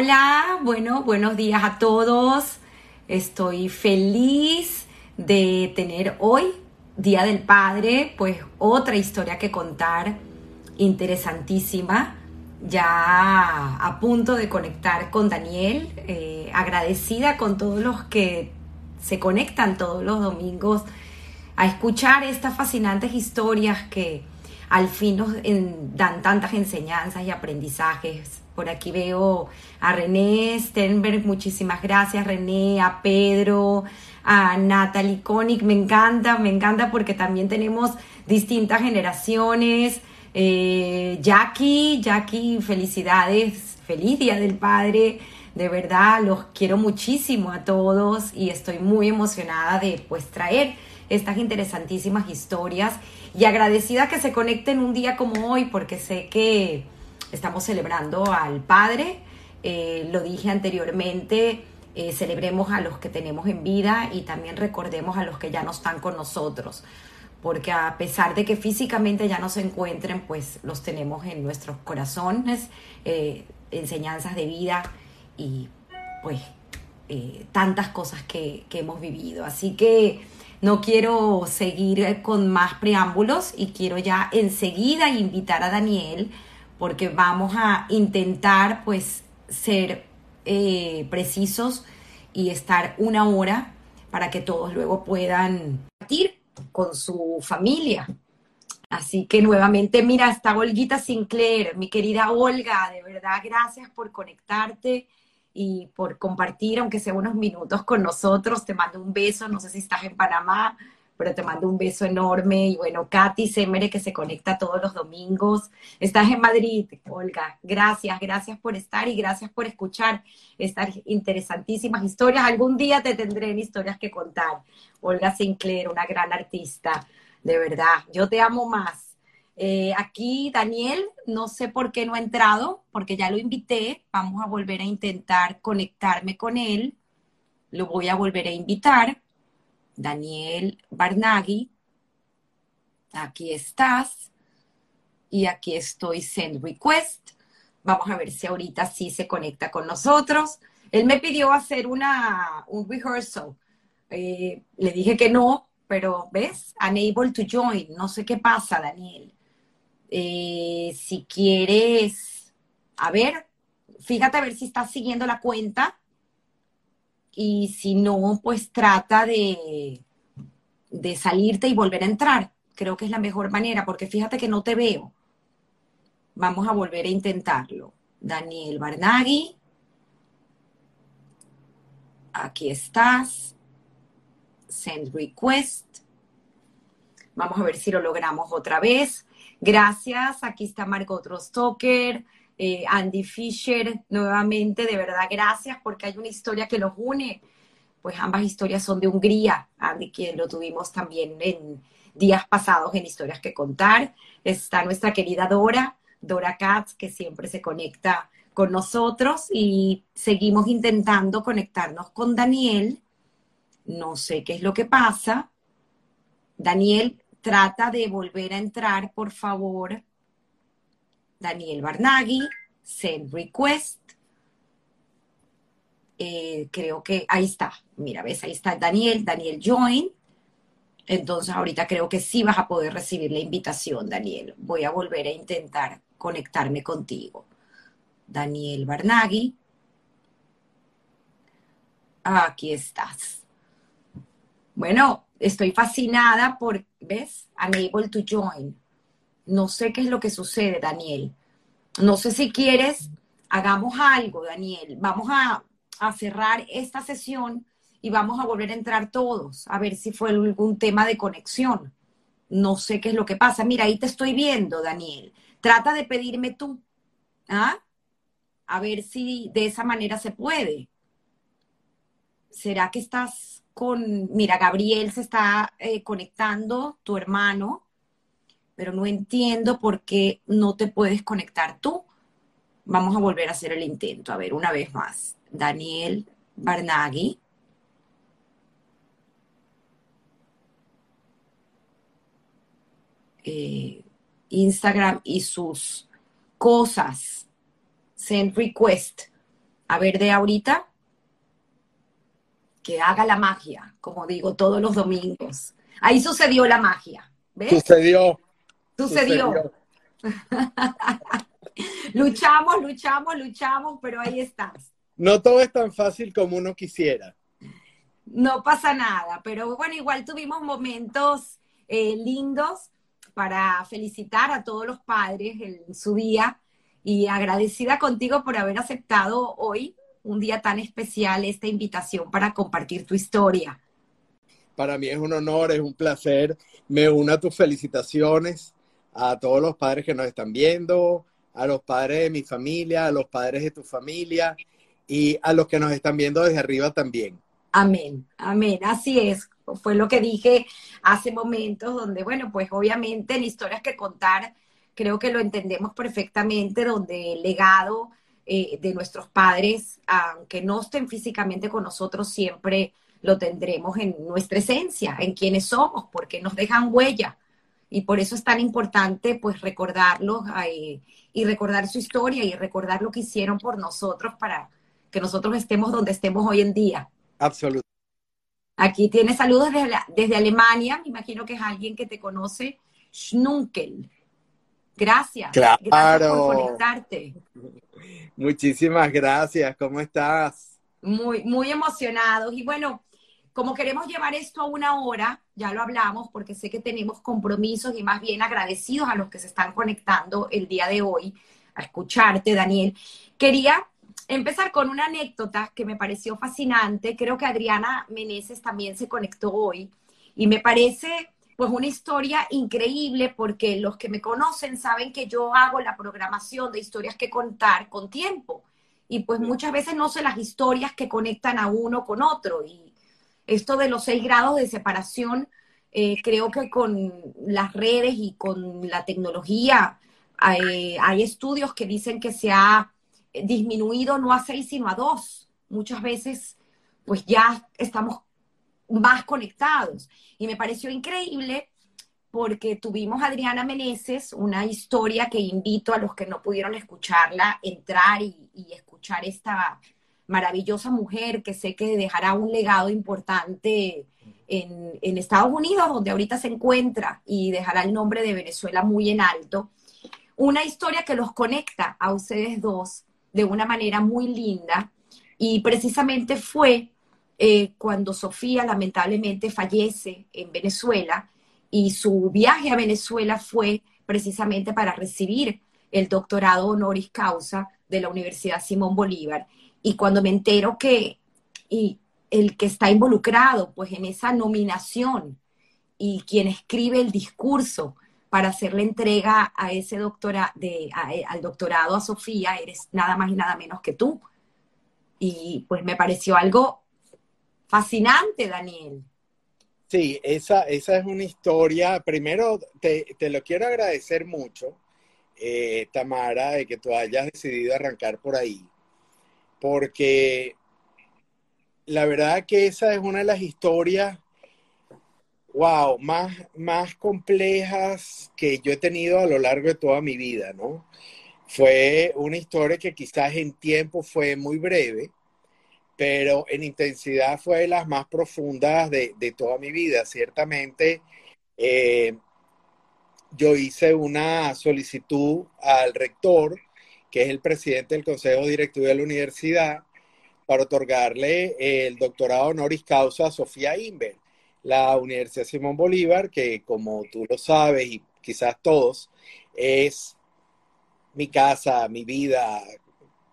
Hola. Bueno, buenos días a todos. Estoy feliz de tener hoy, Día del Padre, pues otra historia que contar interesantísima. Ya a punto de conectar con Daniel, eh, agradecida con todos los que se conectan todos los domingos a escuchar estas fascinantes historias que al fin nos dan tantas enseñanzas y aprendizajes. Por aquí veo a René Stenberg, muchísimas gracias René, a Pedro, a Natalie Koenig, me encanta, me encanta porque también tenemos distintas generaciones. Eh, Jackie, Jackie, felicidades, feliz Día del Padre, de verdad los quiero muchísimo a todos y estoy muy emocionada de pues traer estas interesantísimas historias y agradecida que se conecten un día como hoy porque sé que estamos celebrando al Padre, eh, lo dije anteriormente, eh, celebremos a los que tenemos en vida y también recordemos a los que ya no están con nosotros, porque a pesar de que físicamente ya no se encuentren, pues los tenemos en nuestros corazones, eh, enseñanzas de vida y pues tantas cosas que, que hemos vivido. Así que no quiero seguir con más preámbulos y quiero ya enseguida invitar a Daniel porque vamos a intentar pues ser eh, precisos y estar una hora para que todos luego puedan partir con su familia. Así que nuevamente, mira, está Olguita Sinclair, mi querida Olga, de verdad, gracias por conectarte y por compartir, aunque sea unos minutos con nosotros. Te mando un beso, no sé si estás en Panamá, pero te mando un beso enorme. Y bueno, Katy Semere, que se conecta todos los domingos. Estás en Madrid, Olga. Gracias, gracias por estar y gracias por escuchar estas interesantísimas historias. Algún día te tendré en historias que contar. Olga Sinclair, una gran artista, de verdad. Yo te amo más eh, aquí Daniel, no sé por qué no ha entrado, porque ya lo invité. Vamos a volver a intentar conectarme con él. Lo voy a volver a invitar. Daniel Barnaghi, aquí estás. Y aquí estoy, send request. Vamos a ver si ahorita sí se conecta con nosotros. Él me pidió hacer una, un rehearsal. Eh, le dije que no, pero ves, unable to join. No sé qué pasa, Daniel. Eh, si quieres, a ver, fíjate a ver si estás siguiendo la cuenta. Y si no, pues trata de, de salirte y volver a entrar. Creo que es la mejor manera, porque fíjate que no te veo. Vamos a volver a intentarlo. Daniel Barnaghi. Aquí estás. Send request. Vamos a ver si lo logramos otra vez. Gracias, aquí está Margot Rostocker, eh, Andy Fisher, nuevamente, de verdad, gracias porque hay una historia que los une. Pues ambas historias son de Hungría, Andy, quien lo tuvimos también en días pasados en Historias que Contar. Está nuestra querida Dora, Dora Katz, que siempre se conecta con nosotros y seguimos intentando conectarnos con Daniel. No sé qué es lo que pasa. Daniel, trata de volver a entrar, por favor. Daniel Barnaghi, send request. Eh, creo que ahí está. Mira, ves, ahí está Daniel, Daniel join. Entonces ahorita creo que sí vas a poder recibir la invitación, Daniel. Voy a volver a intentar conectarme contigo. Daniel Barnaghi. Aquí estás. Bueno, estoy fascinada por, ¿ves? Unable to join. No sé qué es lo que sucede, Daniel. No sé si quieres, hagamos algo, Daniel. Vamos a, a cerrar esta sesión y vamos a volver a entrar todos, a ver si fue algún tema de conexión. No sé qué es lo que pasa. Mira, ahí te estoy viendo, Daniel. Trata de pedirme tú. ¿Ah? A ver si de esa manera se puede. ¿Será que estás con, mira, Gabriel se está eh, conectando, tu hermano, pero no entiendo por qué no te puedes conectar tú. Vamos a volver a hacer el intento, a ver, una vez más. Daniel Barnaghi. Eh, Instagram y sus cosas. Send request. A ver, de ahorita, que haga la magia, como digo todos los domingos. Ahí sucedió la magia. ¿ves? Sucedió. Sucedió. luchamos, luchamos, luchamos, pero ahí estás. No todo es tan fácil como uno quisiera. No pasa nada, pero bueno, igual tuvimos momentos eh, lindos para felicitar a todos los padres en su día y agradecida contigo por haber aceptado hoy un día tan especial esta invitación para compartir tu historia. Para mí es un honor, es un placer. Me uno a tus felicitaciones a todos los padres que nos están viendo, a los padres de mi familia, a los padres de tu familia y a los que nos están viendo desde arriba también. Amén, amén, así es. Fue lo que dije hace momentos, donde, bueno, pues obviamente en historias que contar, creo que lo entendemos perfectamente, donde el legado eh, de nuestros padres, aunque no estén físicamente con nosotros, siempre lo tendremos en nuestra esencia, en quienes somos, porque nos dejan huella. Y por eso es tan importante, pues, recordarlos eh, y recordar su historia y recordar lo que hicieron por nosotros para que nosotros estemos donde estemos hoy en día. Absolutamente. Aquí tiene saludos desde, desde, Alemania, me imagino que es alguien que te conoce, Schnunkel. Gracias. Claro. Gracias por conectarte. Muchísimas gracias, ¿cómo estás? Muy, muy emocionados. Y bueno, como queremos llevar esto a una hora, ya lo hablamos porque sé que tenemos compromisos y más bien agradecidos a los que se están conectando el día de hoy a escucharte, Daniel. Quería empezar con una anécdota que me pareció fascinante. Creo que Adriana Meneses también se conectó hoy y me parece pues una historia increíble porque los que me conocen saben que yo hago la programación de historias que contar con tiempo. Y pues muchas veces no sé las historias que conectan a uno con otro. Y esto de los seis grados de separación eh, creo que con las redes y con la tecnología hay, hay estudios que dicen que se ha disminuido no a seis, sino a dos. Muchas veces, pues ya estamos más conectados. Y me pareció increíble porque tuvimos a Adriana Meneses, una historia que invito a los que no pudieron escucharla, entrar y, escuchar esta maravillosa mujer que sé que dejará un legado importante en, en, Estados Unidos, donde ahorita se encuentra, y dejará el nombre de Venezuela muy en alto. Una historia que los conecta a ustedes dos de una manera muy linda y precisamente fue eh, cuando Sofía lamentablemente fallece en Venezuela y su viaje a Venezuela fue precisamente para recibir el doctorado honoris causa de la Universidad Simón Bolívar. Y cuando me entero que el que está involucrado pues en esa nominación y quien escribe el discurso para hacer la entrega a ese doctora, de, al doctorado a Sofía, eres nada más y nada menos que tú. Y pues me pareció algo fascinante, Daniel. Sí, esa, esa es una historia. Primero, te, te lo quiero agradecer mucho, eh, Tamara, de que tú hayas decidido arrancar por ahí, porque la verdad que esa es una de las historias wow, más, más complejas que yo he tenido a lo largo de toda mi vida, ¿no? Fue una historia que quizás en tiempo fue muy breve, pero en intensidad fue de las más profundas de, de toda mi vida. Ciertamente, eh, yo hice una solicitud al rector, que es el presidente del Consejo Directivo de la Universidad, para otorgarle el doctorado honoris causa a Sofía Inver la Universidad Simón Bolívar, que como tú lo sabes y quizás todos, es mi casa, mi vida,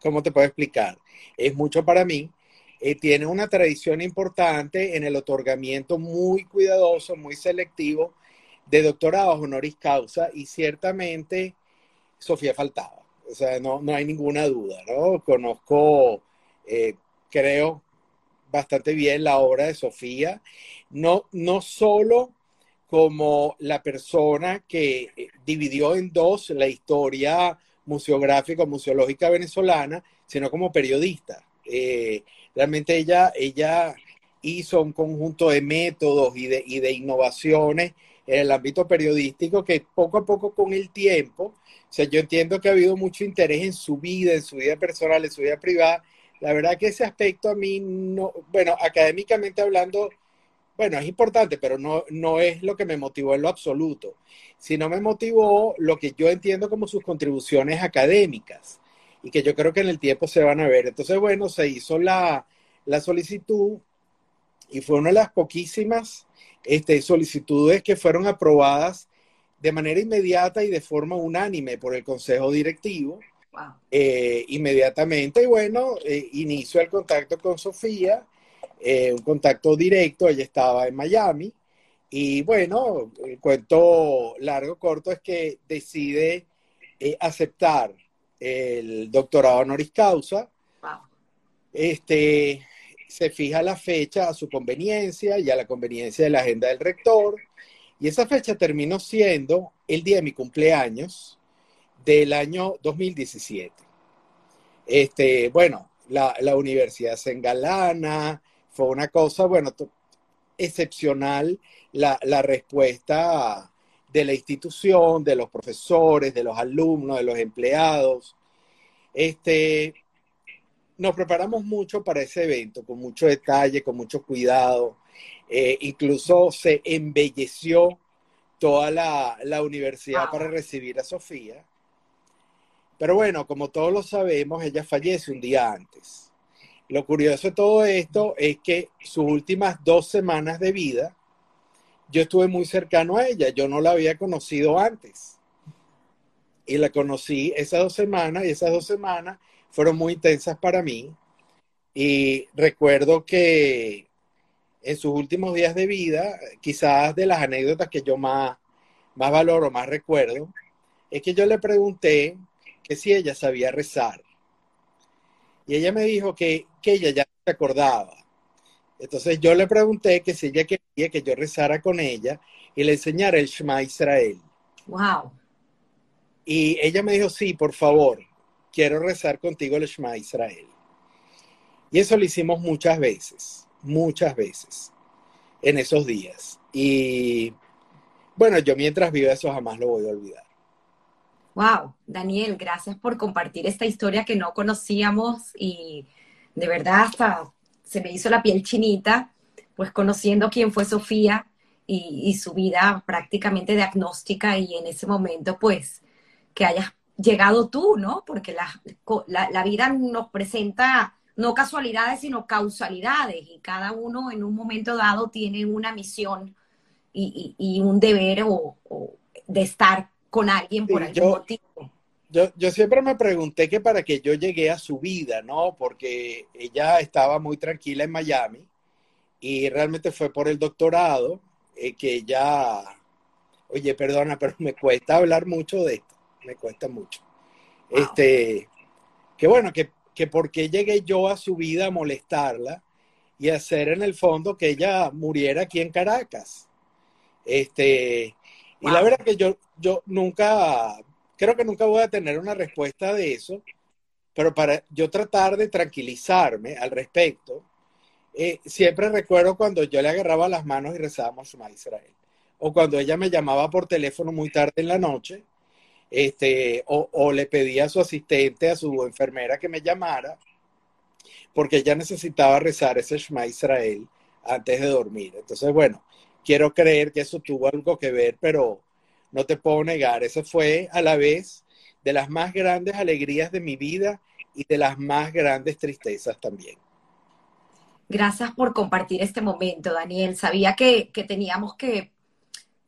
¿cómo te puedo explicar? Es mucho para mí. Eh, tiene una tradición importante en el otorgamiento muy cuidadoso, muy selectivo de doctorados honoris causa y ciertamente Sofía faltaba. O sea, no, no hay ninguna duda, ¿no? Conozco, eh, creo, bastante bien la obra de Sofía, no, no solo como la persona que eh, dividió en dos la historia museográfica, museológica venezolana, sino como periodista. Eh, realmente ella, ella hizo un conjunto de métodos y de, y de innovaciones en el ámbito periodístico que poco a poco con el tiempo, o sea, yo entiendo que ha habido mucho interés en su vida, en su vida personal, en su vida privada, la verdad que ese aspecto a mí no, bueno, académicamente hablando, bueno, es importante, pero no, no es lo que me motivó en lo absoluto, sino me motivó lo que yo entiendo como sus contribuciones académicas y que yo creo que en el tiempo se van a ver. Entonces, bueno, se hizo la, la solicitud y fue una de las poquísimas este, solicitudes que fueron aprobadas de manera inmediata y de forma unánime por el Consejo Directivo. Eh, inmediatamente, y bueno, eh, inicio el contacto con Sofía, eh, un contacto directo, ella estaba en Miami, y bueno, el cuento largo, corto es que decide aceptar el doctorado honoris causa. Este, se fija la fecha a su conveniencia y a la conveniencia de la agenda del rector. Y esa fecha terminó siendo el día de mi cumpleaños del año 2017. Este, bueno, la, universidad se engalana, fue una cosa, bueno, excepcional la, la respuesta de la institución, de los profesores, de los alumnos, de los empleados. Este, nos preparamos mucho para ese evento, con mucho detalle, con mucho cuidado. Eh, incluso se embelleció toda la, universidad para recibir a Sofía. Pero bueno, como todos lo sabemos, ella fallece un día antes. Lo curioso de todo esto es que sus últimas dos semanas de vida, yo estuve muy cercano a ella, yo no la había conocido antes. Y la conocí esas dos semanas y esas dos semanas fueron muy intensas para mí. Y recuerdo que en sus últimos días de vida, quizás de las anécdotas que yo más, más valoro, más recuerdo, es que yo le pregunté que si ella sabía rezar. Y ella me dijo que, que ella ya se acordaba. Entonces yo le pregunté que si ella quería que yo rezara con ella y le enseñara el Shema Israel. Wow. Y ella me dijo, sí, por favor quiero rezar contigo el Shema Israel. Y eso lo hicimos muchas veces, muchas veces, en esos días. Y bueno, yo mientras viva eso jamás lo voy a olvidar. Wow, Daniel, gracias por compartir esta historia que no conocíamos y de verdad hasta se me hizo la piel chinita, pues conociendo quién fue Sofía y, y su vida prácticamente diagnóstica y en ese momento pues que hayas llegado tú, ¿no? Porque la, la, vida nos presenta no casualidades, sino causalidades, y cada uno en un momento dado tiene una misión y, un deber o, de estar con alguien por algún motivo. Yo, yo, siempre me pregunté que para qué yo llegué a su vida, ¿no? Porque ella estaba muy tranquila en Miami y realmente fue por el doctorado eh, que ella, oye, perdona, pero me cuesta hablar mucho de esto me cuesta mucho. Este, que bueno, que, que por qué llegué yo a su vida a molestarla y hacer en el fondo que ella muriera aquí en Caracas. Este, y la verdad que yo, yo nunca, creo que nunca voy a tener una respuesta de eso, pero para yo tratar de tranquilizarme al respecto, eh, siempre recuerdo cuando yo le agarraba las manos y rezábamos a Israel, o cuando ella me llamaba por teléfono muy tarde en la noche este, o, le pedía a su asistente, a su enfermera que me llamara, porque ella necesitaba rezar ese Shema Israel antes de dormir. Entonces, bueno, quiero creer que eso tuvo algo que ver, pero no te puedo negar, eso fue a la vez de las más grandes alegrías de mi vida y de las más grandes tristezas también. Gracias por compartir este momento, Daniel. Sabía que, que teníamos que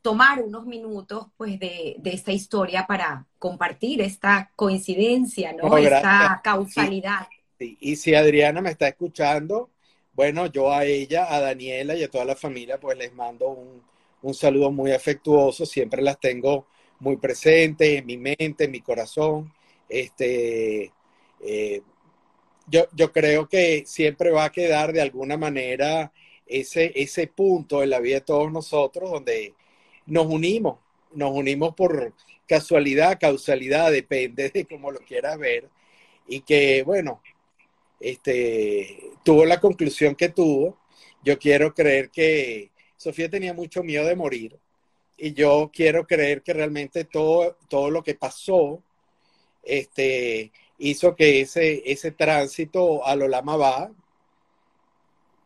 tomar unos minutos pues de, esta historia para compartir esta coincidencia, ¿no? esta causalidad. Y si Adriana me está escuchando, bueno, yo a ella, a Daniela y a toda la familia, pues les mando un, saludo muy afectuoso, siempre las tengo muy presentes en mi mente, en mi corazón. Este, eh, yo, yo creo que siempre va a quedar de alguna manera ese, ese punto en la vida de todos nosotros donde nos unimos, nos unimos por casualidad, causalidad, depende de cómo lo quieras ver, y que, bueno, este, tuvo la conclusión que tuvo. Yo quiero creer que Sofía tenía mucho miedo de morir, y yo quiero creer que realmente todo, todo lo que pasó, este, hizo que ese, ese tránsito a lo Lama va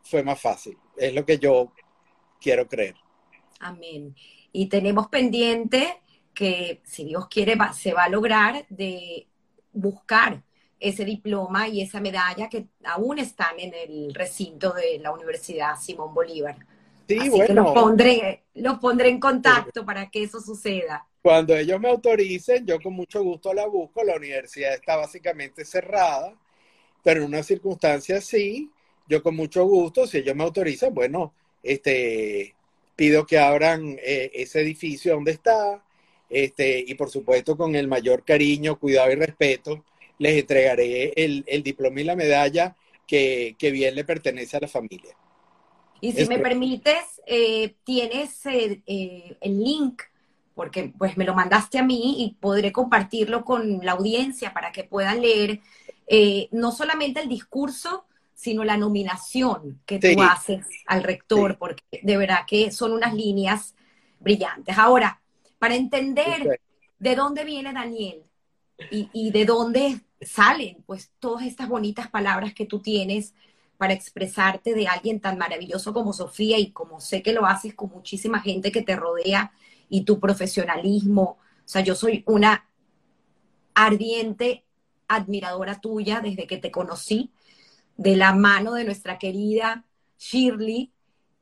fue más fácil. Es lo que yo quiero creer. Amén. Y tenemos pendiente que, si Dios quiere, se va a lograr de buscar ese diploma y esa medalla que aún están en el recinto de la Universidad Simón Bolívar. Sí, bueno. los pondré, los pondré en contacto para que eso suceda. Cuando ellos me autoricen, yo con mucho gusto la busco. La universidad está básicamente cerrada, pero en una circunstancia así, yo con mucho gusto, si ellos me autorizan, bueno, este, pido que abran eh, ese edificio donde está, este, y por supuesto con el mayor cariño, cuidado y respeto, les entregaré el, diploma y la medalla que, bien le pertenece a la familia. Y si me permites, eh, tienes eh, el link porque pues me lo mandaste a mí y podré compartirlo con la audiencia para que puedan leer eh, no solamente el discurso, sino la nominación que tú haces al rector, porque de verdad que son unas líneas brillantes. Ahora, para entender de dónde viene Daniel y, y de dónde salen pues todas estas bonitas palabras que tú tienes para expresarte de alguien tan maravilloso como Sofía y como sé que lo haces con muchísima gente que te rodea y tu profesionalismo. O sea, yo soy una ardiente admiradora tuya desde que te conocí, de la mano de nuestra querida Shirley,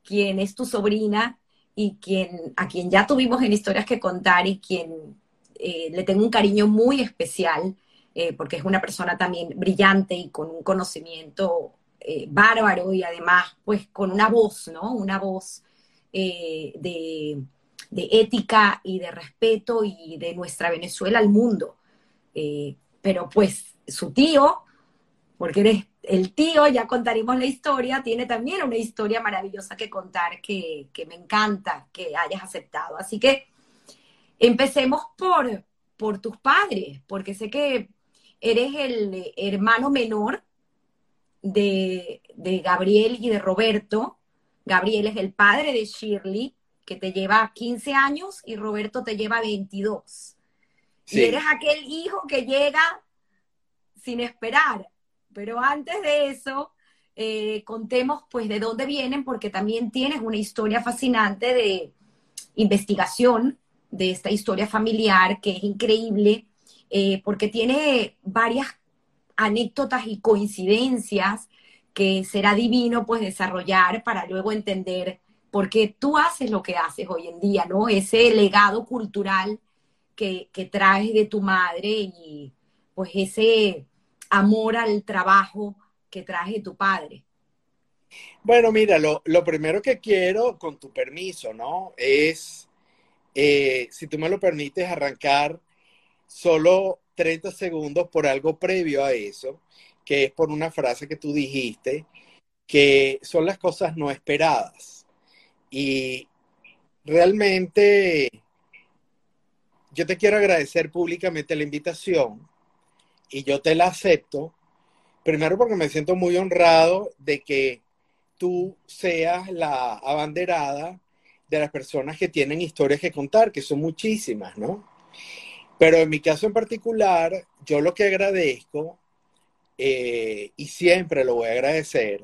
quien es tu sobrina y quien, a quien ya tuvimos en historias que contar y quien eh, le tengo un cariño muy especial, eh, porque es una persona también brillante y con un conocimiento eh, bárbaro y además pues con una voz, ¿no? Una voz de de ética y de respeto y de nuestra Venezuela al mundo. Eh, pero pues su tío, porque eres el tío, ya contaremos la historia, tiene también una historia maravillosa que contar que, me encanta que hayas aceptado. Así que empecemos por, por tus padres, porque sé que eres el hermano menor de, de Gabriel y de Roberto. Gabriel es el padre de Shirley que te lleva 15 años y Roberto te lleva 22. Y eres aquel hijo que llega sin esperar. Pero antes de eso, eh, contemos pues de dónde vienen, porque también tienes una historia fascinante de investigación de esta historia familiar que es increíble, eh, porque tiene varias anécdotas y coincidencias que será divino pues desarrollar para luego entender porque tú haces lo que haces hoy en día, ¿no? Ese legado cultural que, traes de tu madre y pues ese amor al trabajo que traes de tu padre. Bueno, mira, lo, primero que quiero, con tu permiso, ¿no? Es, eh, si tú me lo permites, arrancar solo 30 segundos por algo previo a eso, que es por una frase que tú dijiste, que son las cosas no esperadas. Y realmente yo te quiero agradecer públicamente la invitación y yo te la acepto, primero porque me siento muy honrado de que tú seas la abanderada de las personas que tienen historias que contar, que son muchísimas, ¿no? Pero en mi caso en particular, yo lo que agradezco, eh, y siempre lo voy a agradecer,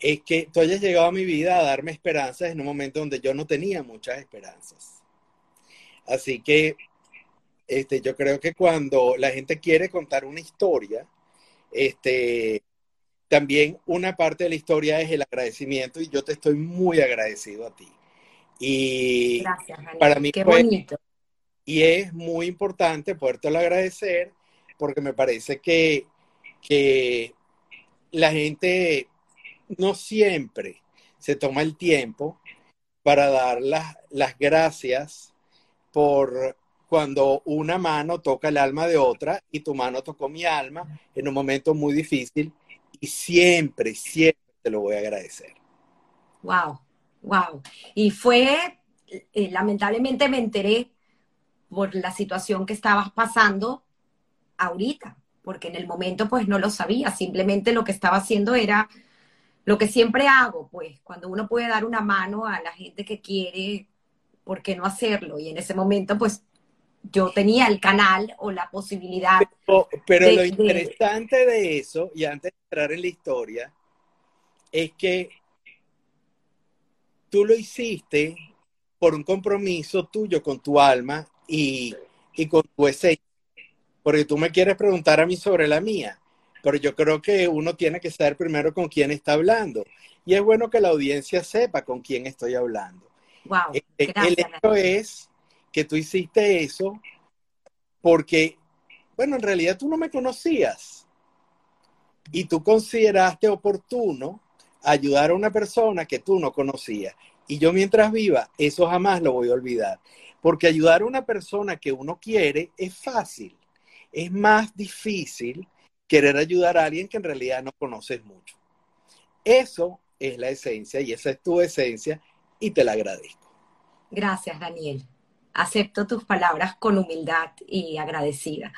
es que tú hayas llegado a mi vida a darme esperanzas en un momento donde yo no tenía muchas esperanzas. Así que este, yo creo que cuando la gente quiere contar una historia, este, también una parte de la historia es el agradecimiento y yo te estoy muy agradecido a ti. Y Gracias, para mí Qué bonito. Y es muy importante podértelo agradecer porque me parece que, que la gente no siempre se toma el tiempo para dar las, las gracias por cuando una mano toca el alma de otra y tu mano tocó mi alma en un momento muy difícil y siempre, siempre te lo voy a agradecer. Wow, wow. Y fue, eh, lamentablemente me enteré por la situación que estabas pasando ahorita, porque en el momento pues no lo sabía, simplemente lo que estaba haciendo era lo que siempre hago, pues, cuando uno puede dar una mano a la gente que quiere, ¿por qué no hacerlo? Y en ese momento, pues, yo tenía el canal o la posibilidad. Pero, lo interesante de eso, y antes de entrar en la historia, es que tú lo hiciste por un compromiso tuyo con tu alma y, y con tu esencia. Porque tú me quieres preguntar a mí sobre la mía, pero yo creo que uno tiene que saber primero con quién está hablando. Y es bueno que la audiencia sepa con quién estoy hablando. Wow, este, el hecho es que tú hiciste eso porque, bueno, en realidad tú no me conocías y tú consideraste oportuno ayudar a una persona que tú no conocías. Y yo mientras viva, eso jamás lo voy a olvidar. Porque ayudar a una persona que uno quiere es fácil. Es más difícil querer ayudar a alguien que en realidad no conoces mucho. Eso es la esencia y esa es tu esencia y te la agradezco. Gracias, Daniel. Acepto tus palabras con humildad y agradecida.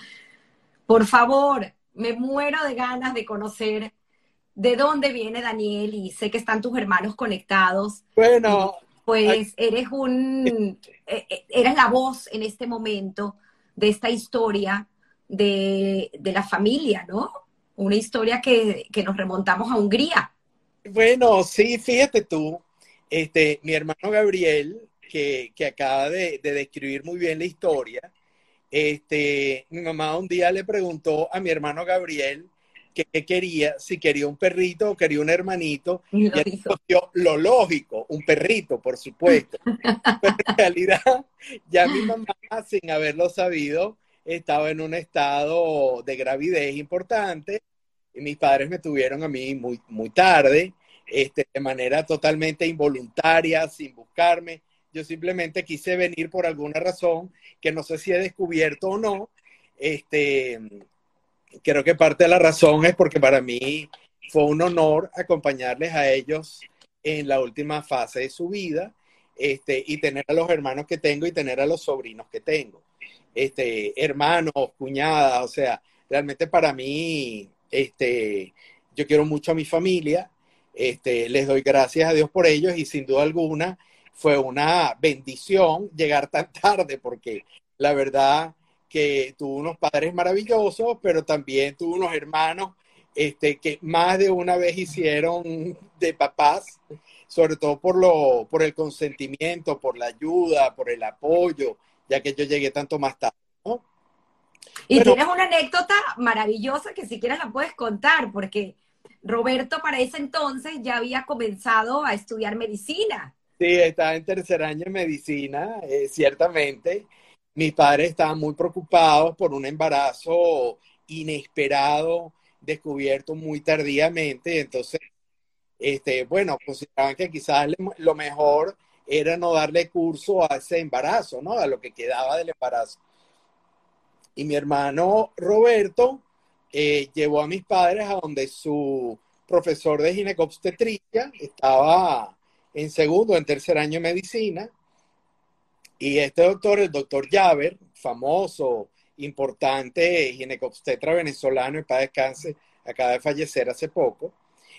Por favor, me muero de ganas de conocer de dónde viene Daniel y sé que están tus hermanos conectados. Bueno, pues eres un eh, eh, eres la voz en este momento de esta historia de, la familia, ¿no? Una historia que, que nos remontamos a Hungría. Bueno, sí, fíjate tú, este, mi hermano Gabriel, que, acaba de, describir muy bien la historia, este, mi mamá un día le preguntó a mi hermano Gabriel qué quería, si quería un perrito o quería un hermanito, y, él lo lógico, un perrito, por supuesto. Pero en realidad, ya mi mamá, sin haberlo sabido, estaba en un estado de gravidez importante y mis padres me tuvieron a mí muy, muy tarde, este, de manera totalmente involuntaria, sin buscarme. Yo simplemente quise venir por alguna razón que no sé si he descubierto o no. Este, creo que parte de la razón es porque para mí fue un honor acompañarles a ellos en la última fase de su vida este, y tener a los hermanos que tengo y tener a los sobrinos que tengo. Este, hermanos, cuñadas, o sea, realmente para mí, este, yo quiero mucho a mi familia, este, les doy gracias a Dios por ellos y sin duda alguna fue una bendición llegar tan tarde porque la verdad que tuvo unos padres maravillosos, pero también tuvo unos hermanos este, que más de una vez hicieron de papás, sobre todo por, lo, por el consentimiento, por la ayuda, por el apoyo, ya que yo llegué tanto más tarde. Y tienes una anécdota maravillosa que si quieres la puedes contar, porque Roberto para ese entonces ya había comenzado a estudiar medicina. Sí, estaba en tercer año en medicina, eh, ciertamente. Mis padres estaban muy preocupados por un embarazo inesperado, descubierto muy tardíamente. Entonces, este, bueno, consideraban que quizás lo mejor era no darle curso a ese embarazo, ¿no? A lo que quedaba del embarazo. Y mi hermano Roberto eh, llevó a mis padres a donde su profesor de ginecobstetricia estaba en segundo, en tercer año de medicina. Y este doctor, el doctor Javer, famoso, importante ginecobstetra venezolano, en paz descanse, acaba de fallecer hace poco,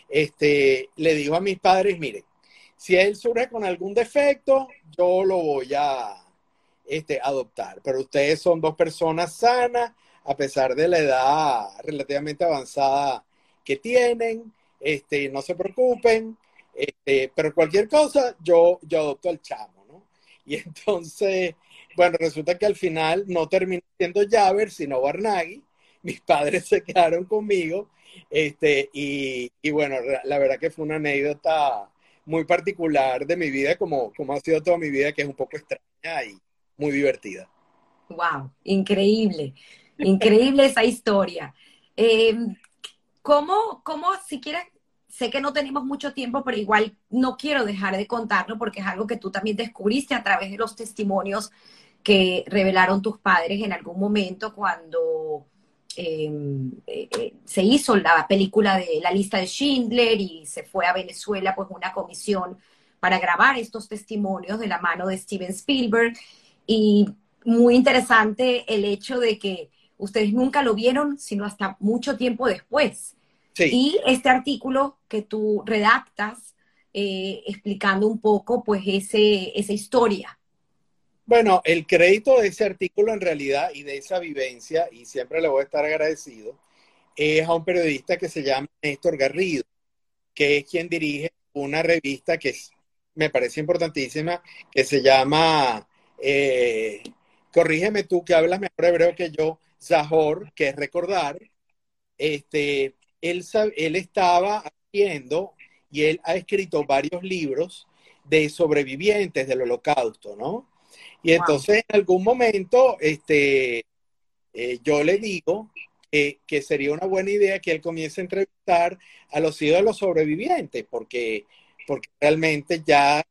este, le dijo a mis padres, mire, si él surge con algún defecto, yo lo voy a este, adoptar. Pero ustedes son dos personas sanas, a pesar de la edad relativamente avanzada que tienen. Este, no se preocupen. Este, pero cualquier cosa, yo, yo adopto al chamo. Y entonces, bueno, resulta que al final no terminó siendo Javer, sino Barnaghi. Mis padres se quedaron conmigo. Este, y, y bueno, la verdad que fue una anécdota muy particular de mi vida, como, como ha sido toda mi vida, que es un poco extraña y muy divertida. Wow, increíble, increíble esa historia. Eh, ¿cómo, ¿Cómo, si quieres, sé que no tenemos mucho tiempo, pero igual no quiero dejar de contarlo porque es algo que tú también descubriste a través de los testimonios que revelaron tus padres en algún momento cuando Em, eh, eh, se hizo la película de la lista de Schindler y se fue a Venezuela pues una comisión para grabar estos testimonios de la mano de Steven Spielberg y muy interesante el hecho de que ustedes nunca lo vieron sino hasta mucho tiempo después. Y este artículo que tú redactas eh, explicando un poco pues ese, esa historia. Bueno, el crédito de ese artículo en realidad y de esa vivencia, y siempre le voy a estar agradecido, es a un periodista que se llama Néstor Garrido, que es quien dirige una revista que me parece importantísima, que se llama, eh, corrígeme tú que hablas mejor hebreo que yo, Zahor, que es recordar, este, él, él estaba haciendo y él ha escrito varios libros de sobrevivientes del holocausto, ¿no? Y entonces en algún momento este, eh, yo le digo que sería una buena idea que él comience a entrevistar a los hijos de los sobrevivientes, porque, porque realmente ya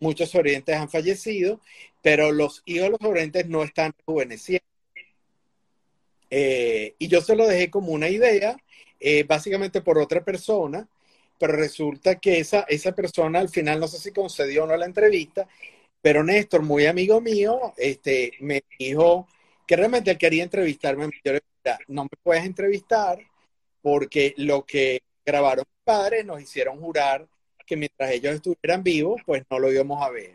muchos sobrevivientes han fallecido, pero los hijos de los sobrevivientes no están rejuveneciendo. Eh, y yo se lo dejé como una idea, eh, básicamente por otra persona, pero resulta que esa, esa persona al final no sé si concedió o no la entrevista, pero Néstor, muy amigo mío, este, me dijo que realmente él quería entrevistarme. Yo le dije, no me puedes entrevistar porque lo que grabaron mis padres nos hicieron jurar que mientras ellos estuvieran vivos, pues no lo íbamos a ver.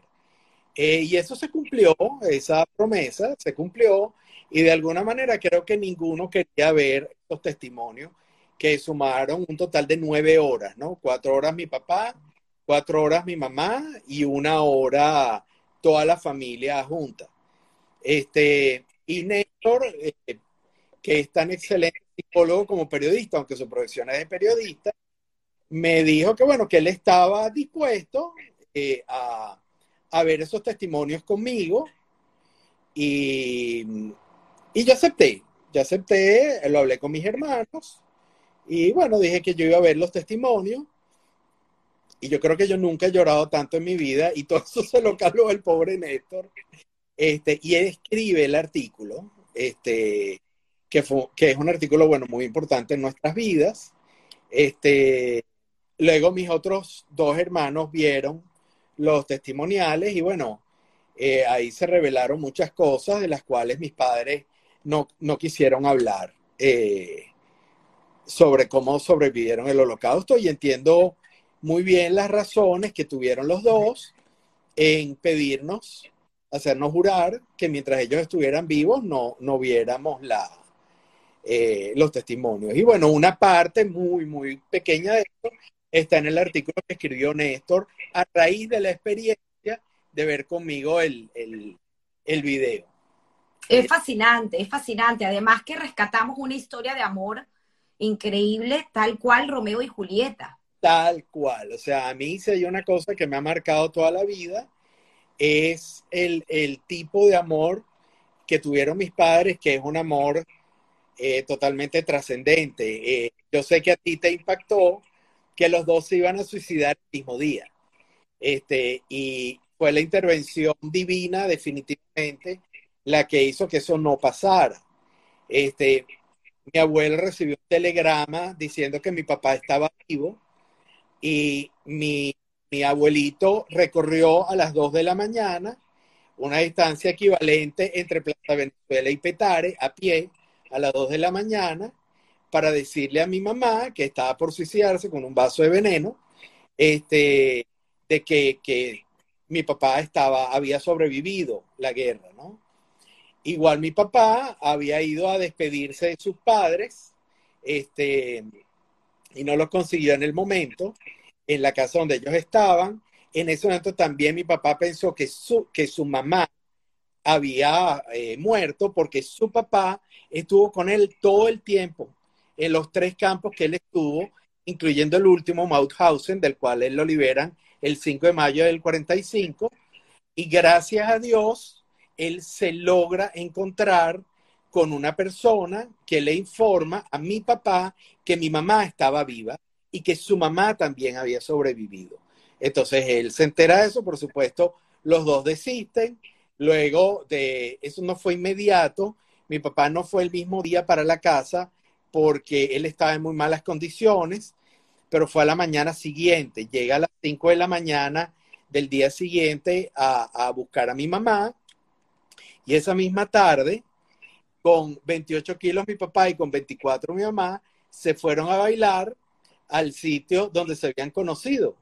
Eh, y eso se cumplió, esa promesa se cumplió, y de alguna manera creo que ninguno quería ver estos testimonios que sumaron un total de nueve horas, ¿no? Cuatro horas mi papá, cuatro horas mi mamá y una hora toda la familia junta. Este, y Néstor, eh, que es tan excelente psicólogo como periodista, aunque su profesión es de periodista, me dijo que bueno, que él estaba dispuesto eh, a, a, ver esos testimonios conmigo y, y yo acepté, yo acepté, lo hablé con mis hermanos y bueno, dije que yo iba a ver los testimonios y yo creo que yo nunca he llorado tanto en mi vida y todo eso se lo caló el pobre Néstor. Este, y él escribe el artículo, este, que, que es un artículo, bueno, muy importante en nuestras vidas. Este, luego mis otros dos hermanos vieron los testimoniales y bueno, eh, ahí se revelaron muchas cosas de las cuales mis padres no, no quisieron hablar eh, sobre cómo sobrevivieron el holocausto y entiendo muy bien las razones que tuvieron los dos en pedirnos, hacernos jurar que mientras ellos estuvieran vivos no, no viéramos la, eh, los testimonios. Y bueno, una parte muy, muy pequeña de esto está en el artículo que escribió Néstor a raíz de la experiencia de ver conmigo el, el, el video. Es fascinante, es fascinante. Además que rescatamos una historia de amor increíble, tal cual Romeo y Julieta. Tal cual. O sea, a mí si hay una cosa que me ha marcado toda la vida, es el, tipo de amor que tuvieron mis padres, que es un amor eh, totalmente trascendente. Eh, yo sé que a ti te impactó que los dos se iban a suicidar el mismo día. Este, y fue la intervención divina, definitivamente, la que hizo que eso no pasara. Este, mi abuela recibió un telegrama diciendo que mi papá estaba vivo y mi, abuelito recorrió a las 2 de la mañana una distancia equivalente entre Plaza Venezuela y Petare a pie a las 2 de la mañana para decirle a mi mamá que estaba por suicidarse con un vaso de veneno, este, de que, que mi papá estaba, había sobrevivido la guerra, ¿no? Igual mi papá había ido a despedirse de sus padres, este, y no lo consiguió en el momento, en la casa donde ellos estaban. En ese momento también mi papá pensó que su, que su mamá había eh, muerto porque su papá estuvo con él todo el tiempo en los tres campos que él estuvo, incluyendo el último, Mauthausen, del cual él lo liberan el 5 de mayo del 45. Y gracias a Dios, él se logra encontrar con una persona que le informa a mi papá que mi mamá estaba viva y que su mamá también había sobrevivido. Entonces él se entera de eso, por supuesto, los dos desisten. Luego de eso no fue inmediato, mi papá no fue el mismo día para la casa porque él estaba en muy malas condiciones, pero fue a la mañana siguiente. Llega a las 5 de la mañana del día siguiente a, a buscar a mi mamá y esa misma tarde con 28 kilos mi papá y con 24 mi mamá, se fueron a bailar al sitio donde se habían conocido.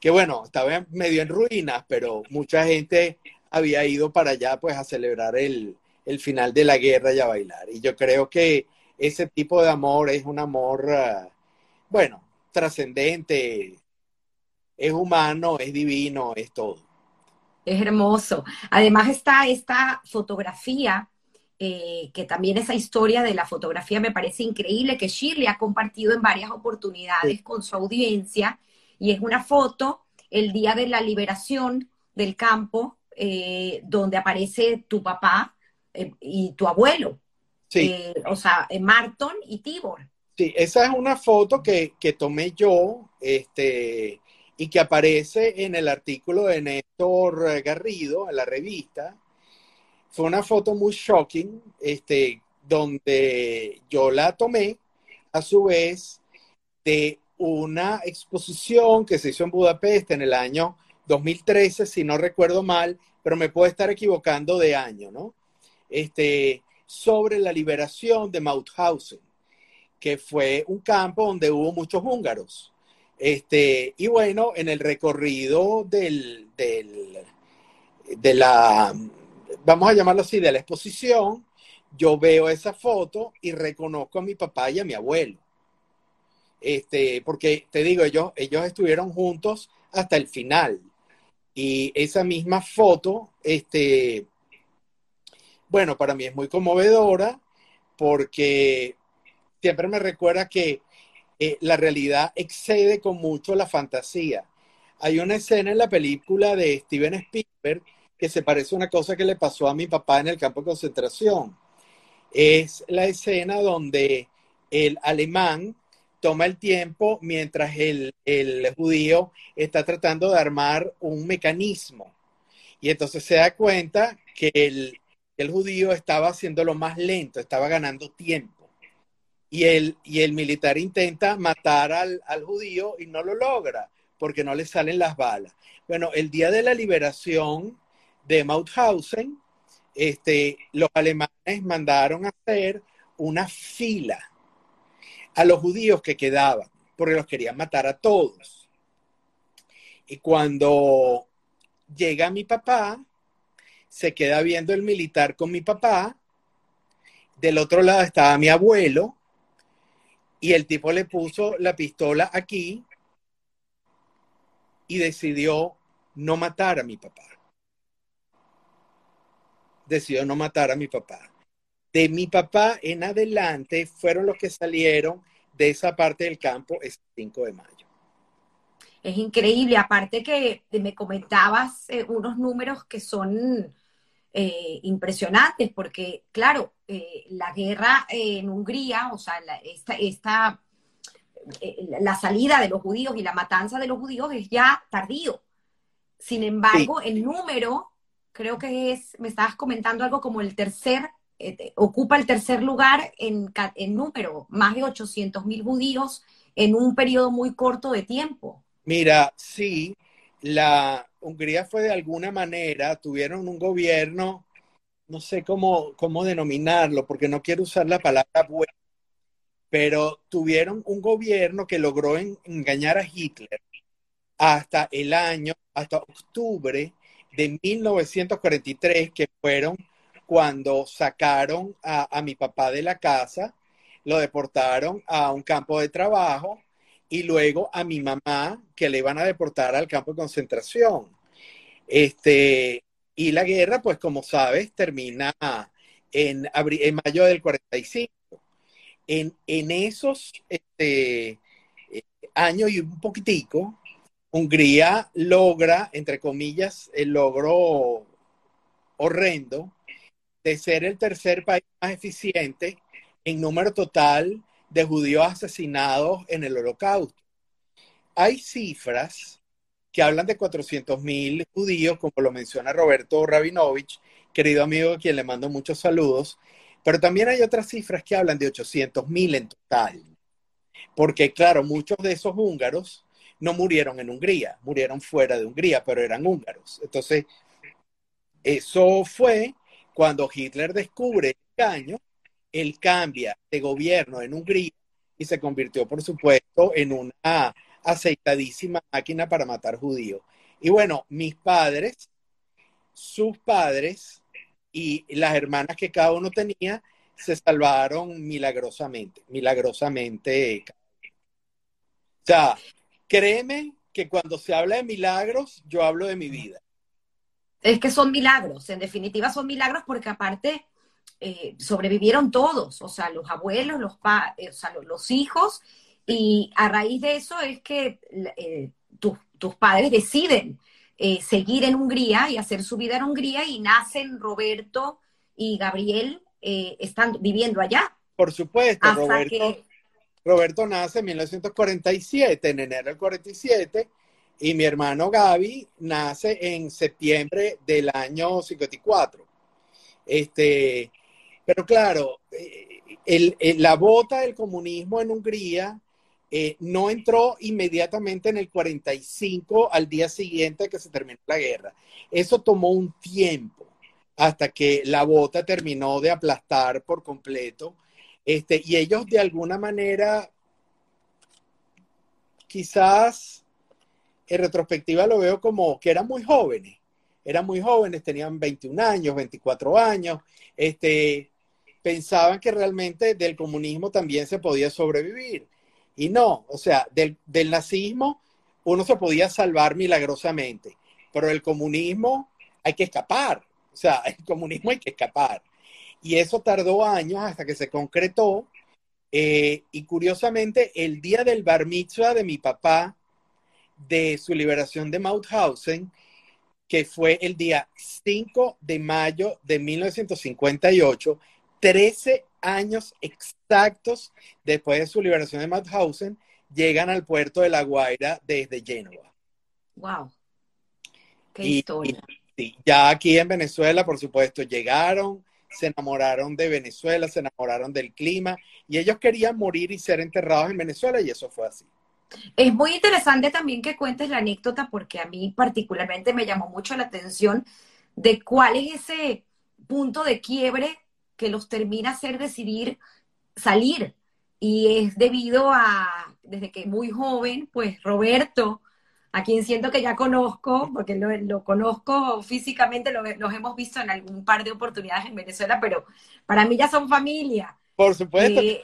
Que bueno, estaba medio en ruinas, pero mucha gente había ido para allá pues a celebrar el, el final de la guerra y a bailar. Y yo creo que ese tipo de amor es un amor, uh, bueno, trascendente, es humano, es divino, es todo. Es hermoso. Además está esta fotografía, eh, que también esa historia de la fotografía me parece increíble, que Shirley ha compartido en varias oportunidades con su audiencia, y es una foto el día de la liberación del campo, eh, donde aparece tu papá eh, y tu abuelo. Sí. o sea, Marton y Tibor. Sí, esa es una foto que, que tomé yo, este, y que aparece en el artículo de Néstor Garrido, en la revista. Fue una foto muy shocking, este, donde yo la tomé a su vez de una exposición que se hizo en Budapest en el año 2013, si no recuerdo mal, pero me puedo estar equivocando de año, ¿no? Este, sobre la liberación de Mauthausen, que fue un campo donde hubo muchos húngaros. Este, y bueno, en el recorrido del, de la, vamos a llamarlo así, de la exposición, yo veo esa foto y reconozco a mi papá y a mi abuelo. Este, porque te digo, ellos, ellos estuvieron juntos hasta el final. Y esa misma foto, este, bueno, para mí es muy conmovedora porque siempre me recuerda que eh, la realidad excede con mucho la fantasía. Hay una escena en la película de Steven Spielberg que se parece a una cosa que le pasó a mi papá en el campo de concentración. Es la escena donde el alemán toma el tiempo mientras el, el judío está tratando de armar un mecanismo. Y entonces se da cuenta que el, el judío estaba haciéndolo más lento, estaba ganando tiempo y el, y el militar intenta matar al, judío y no lo logra porque no le salen las balas. Bueno, el día de la liberación de Mauthausen, este, los alemanes mandaron a hacer una fila a los judíos que quedaban, porque los querían matar a todos. Y cuando llega mi papá, se queda viendo el militar con mi papá, del otro lado estaba mi abuelo, y el tipo le puso la pistola aquí y decidió no matar a mi papá. Decidió no matar a mi papá. De mi papá en adelante fueron los que salieron de esa parte del campo ese 5 de mayo. Es increíble, aparte que me comentabas eh, unos números que son eh, impresionantes, porque, claro, eh, la guerra en Hungría, o sea, la, esta, eh, la salida de los judíos y la matanza de los judíos es ya tardío. Sin embargo, el número, creo que es, me estabas comentando algo como el tercer, ocupa el tercer lugar en, en número, más de 800 mil judíos en un periodo muy corto de tiempo. Mira, sí, la Hungría fue de alguna manera, tuvieron un gobierno, no sé cómo, cómo denominarlo, porque no quiero usar la palabra bueno, pero tuvieron un gobierno que logró engañar a Hitler hasta el año, hasta octubre de 1943, que fueron cuando sacaron a mi papá de la casa, lo deportaron a un campo de trabajo y luego a mi mamá, que le iban a deportar al campo de concentración. Este, y la guerra, pues como sabes, termina en, en mayo del 45. En, en esos este, eh, años y un poquitico, Hungría logra, entre comillas, el logro horrendo de ser el tercer país más eficiente en número total de judíos asesinados en el holocausto. Hay cifras que hablan de 400.000 judíos, como lo menciona Roberto Rabinovich, querido amigo a quien le mando muchos saludos, pero también hay otras cifras que hablan de 800.000 en total. Porque claro, muchos de esos húngaros no murieron en Hungría, murieron fuera de Hungría, pero eran húngaros. Entonces, eso fue cuando Hitler descubre el año él cambia de gobierno en Hungría y se convirtió, por supuesto, en una aceitadísima máquina para matar judíos. Y bueno, mis padres sus padres y las hermanas que cada uno tenía se salvaron milagrosamente, milagrosamente. O sea, créeme que cuando se habla de milagros, yo hablo de mi vida. Es que son milagros, en definitiva son milagros porque aparte eh, sobrevivieron todos, o sea, los abuelos, los, eh, o sea, los, hijos, y a raíz de eso es que eh, tus padres deciden seguir en Hungría y hacer su vida en Hungría y nacen Roberto y Gabriel están viviendo allá. Por supuesto, Roberto, Roberto nace en 1947, en enero del 47, y mi hermano Gaby nace en septiembre del año 54. Este, pero claro, eh, la bota del comunismo en Hungría eh, no entró inmediatamente en el 45 al día siguiente que se terminó la guerra. Eso tomó un tiempo hasta que la bota terminó de aplastar por completo. Este, y ellos de alguna manera, quizás en retrospectiva lo veo como que eran muy jóvenes, eran muy jóvenes, tenían 21 años, 24 años, este, pensaban que realmente del comunismo también se podía sobrevivir. Y no, o sea, del, nazismo uno se podía salvar milagrosamente, pero el comunismo hay que escapar. O sea, el comunismo hay que escapar. Y eso tardó años hasta que se concretó. Eh, y curiosamente, el día del bar mitzvah de mi papá, de su liberación de Mauthausen, que fue el día 5 de mayo de 1958, 13 años exactos después de su liberación de Mauthausen, llegan al puerto de La Guaira desde Génova. ¡Wow! ¡Qué historia! ya aquí en Venezuela, por supuesto, llegaron, se enamoraron de Venezuela, se enamoraron del clima y ellos querían morir y ser enterrados en Venezuela y eso fue así. Es muy interesante también que cuentes la anécdota porque a mí particularmente me llamó mucho la atención de cuál es ese punto de quiebre que los termina hacer decidir salir. Y es debido a, desde que muy joven, pues Roberto, a quien siento que ya conozco, porque lo, conozco físicamente, lo, los hemos visto en algún par de oportunidades en Venezuela, pero para mí ya son familia. Por supuesto. Eh,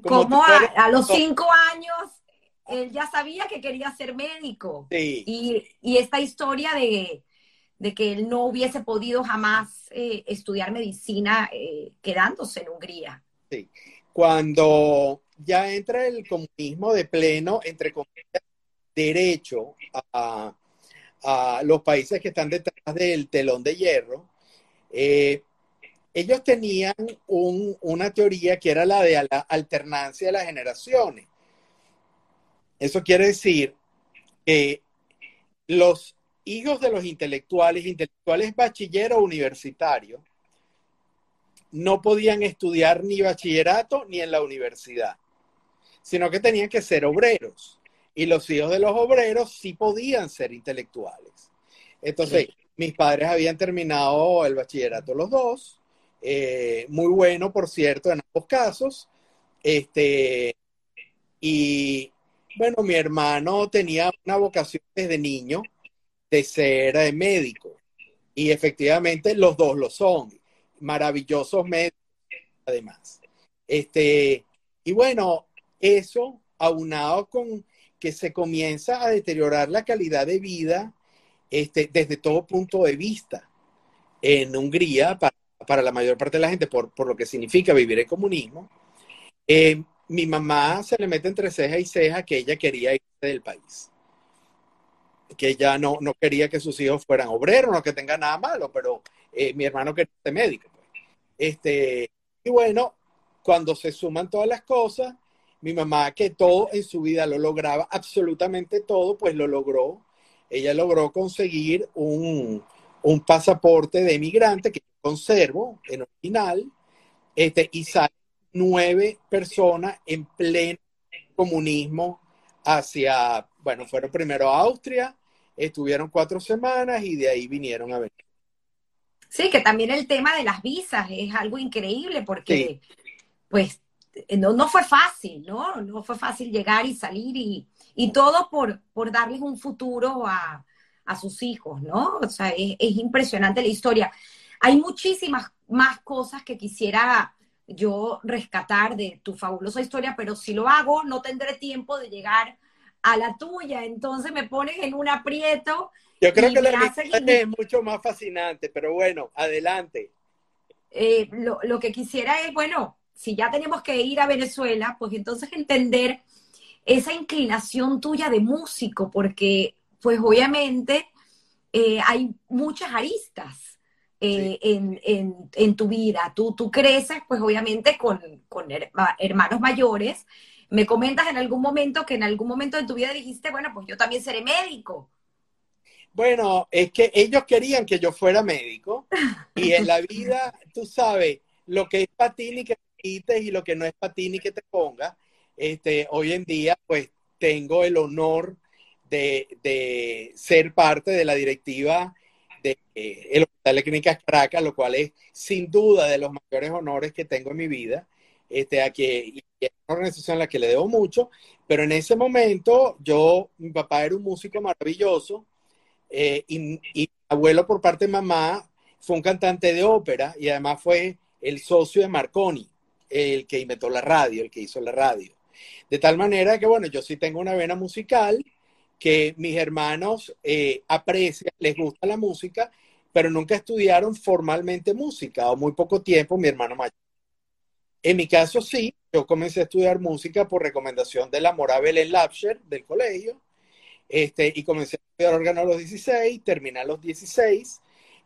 como, a, los cinco años, él ya sabía que quería ser médico. Y, y esta historia de, de que él no hubiese podido jamás eh, estudiar medicina eh, quedándose en Hungría. Sí, cuando ya entra el comunismo de pleno, entre comillas, derecho a, los países que están detrás del telón de hierro, eh, ellos tenían una teoría que era la de la alternancia de las generaciones. Eso quiere decir que los hijos de los intelectuales, intelectuales bachiller o universitario, no podían estudiar ni bachillerato ni en la universidad, sino que tenían que ser obreros. Y los hijos de los obreros sí podían ser intelectuales. Entonces, mis padres habían terminado el bachillerato los dos, eh, muy bueno, por cierto, en ambos casos. Este, y bueno, mi hermano tenía una vocación desde niño de ser eh, médico. Y efectivamente los dos lo son. Maravillosos médicos, además. Este, y bueno, eso aunado con que se comienza a deteriorar la calidad de vida este, desde todo punto de vista en Hungría para, la mayor parte de la gente por, lo que significa vivir el comunismo. Eh, mi mamá se le mete entre ceja y ceja que ella quería irse del país que ella no, no quería que sus hijos fueran obreros, no que tengan nada malo, pero eh, mi hermano quería ser médico. Pues. Este, y bueno, cuando se suman todas las cosas, mi mamá, que todo en su vida lo lograba, absolutamente todo, pues lo logró. Ella logró conseguir un, un pasaporte de emigrante que conservo en original, este, y salen nueve personas en pleno comunismo hacia, bueno, fueron primero a Austria, estuvieron cuatro semanas y de ahí vinieron a venir. Sí, que también el tema de las visas es algo increíble porque, pues, no, no, fue fácil, ¿no? No fue fácil llegar y salir y, y todo por, por darles un futuro a, a sus hijos, ¿no? O sea, es, es impresionante la historia. Hay muchísimas más cosas que quisiera yo rescatar de tu fabulosa historia, pero si lo hago no tendré tiempo de llegar a la tuya, entonces me pones en un aprieto. Yo creo que la es mucho más fascinante, pero bueno, adelante. Eh, lo, lo, que quisiera es, bueno, si ya tenemos que ir a Venezuela, pues entonces entender esa inclinación tuya de músico, porque pues obviamente eh, hay muchas aristas eh, en, tu vida. Tú, tú creces, pues obviamente, con, hermanos mayores. Me comentas en algún momento que en algún momento de tu vida dijiste, bueno, pues yo también seré médico. Bueno, es que ellos querían que yo fuera médico y en la vida, tú sabes, lo que es para ti ni que te quites y lo que no es para ti ni que te pongas. Este, hoy en día, pues tengo el honor de, de ser parte de la directiva de eh, el Hospital de Clínicas Caracas, lo cual es sin duda de los mayores honores que tengo en mi vida. Este, a que, es una organización a la que le debo mucho, pero en ese momento yo, mi papá era un músico maravilloso eh, y, mi abuelo por parte de mamá fue un cantante de ópera y además fue el socio de Marconi, el que inventó la radio, el que hizo la radio. De tal manera que, bueno, yo sí tengo una vena musical, que mis hermanos eh, aprecian, les gusta la música, pero nunca estudiaron formalmente música o muy poco tiempo mi hermano mayor. En mi caso sí, yo comencé a estudiar música por recomendación de la Mora Belén Lapsher del colegio, este, y comencé a estudiar órgano a los 16, terminé a los 16,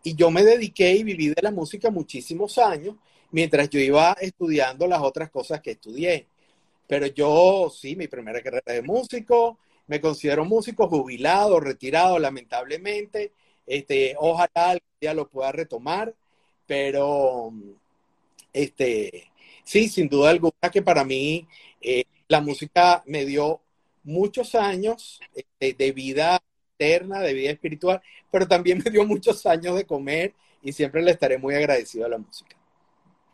y yo me dediqué y viví de la música muchísimos años, mientras yo iba estudiando las otras cosas que estudié. Pero yo, sí, mi primera carrera de músico, me considero músico jubilado, retirado, lamentablemente. Este, ojalá algún día lo pueda retomar, pero este, sí, sin duda alguna que para mí eh, la música me dio muchos años este, de vida eterna, de vida espiritual, pero también me dio muchos años de comer y siempre le estaré muy agradecido a la música.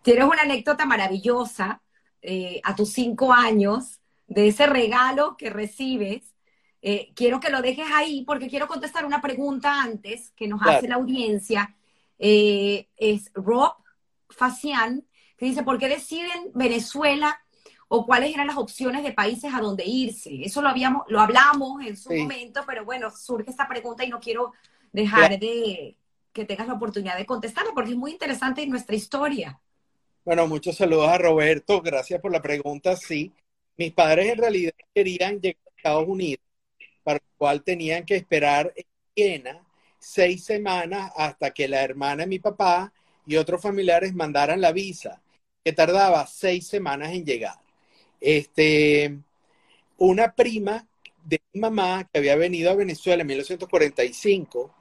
Tienes una anécdota maravillosa eh, a tus cinco años de ese regalo que recibes eh, quiero que lo dejes ahí porque quiero contestar una pregunta antes que nos hace la audiencia. Eh, es Rob Facián, que dice, ¿por qué deciden Venezuela o cuáles eran las opciones de países a donde irse? Eso lo, habíamos, lo hablamos en su momento, pero bueno, surge esta pregunta y no quiero dejar de que tengas la oportunidad de contestarla porque es muy interesante en nuestra historia. Bueno, muchos saludos a Roberto, gracias por la pregunta. Sí, mis padres en realidad querían llegar a Estados Unidos para lo cual tenían que esperar en Viena seis semanas hasta que la hermana de mi papá y otros familiares mandaran la visa, tardaba seis semanas en llegar. Este, una prima de mi mamá que había venido a Venezuela en 1945,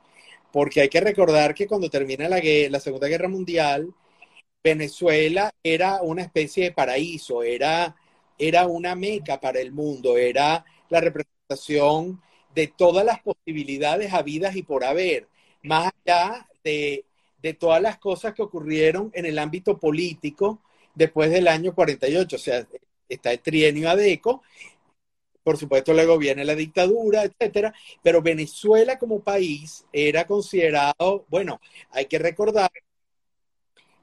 porque hay que recordar que cuando termina la, la Segunda Guerra Mundial, Venezuela era una especie de paraíso, era, era una meca para el mundo, era la representación de todas las posibilidades habidas y por haber, más allá de, todas las cosas que ocurrieron en el ámbito político después del año 48, o sea, está el trienio ADECO, por supuesto luego viene la dictadura, etcétera, pero Venezuela como país era considerado, bueno, hay que recordar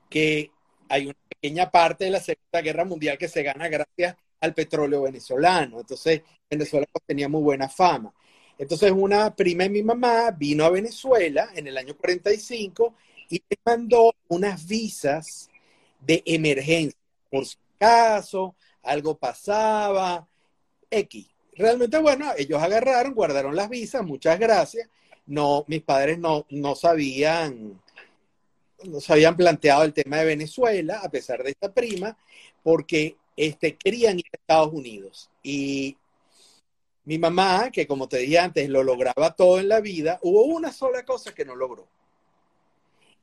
que hay una pequeña parte de la Segunda Guerra Mundial que se gana gracias al petróleo venezolano. Entonces, Venezuela pues, tenía muy buena fama. Entonces, una prima de mi mamá vino a Venezuela en el año 45 y me mandó unas visas de emergencia. Por si acaso algo pasaba, X. Realmente, bueno, ellos agarraron, guardaron las visas, muchas gracias. No, mis padres no, no sabían, no se habían planteado el tema de Venezuela, a pesar de esta prima, porque este, querían ir a Estados Unidos. Y mi mamá, que como te dije antes, lo lograba todo en la vida, hubo una sola cosa que no logró.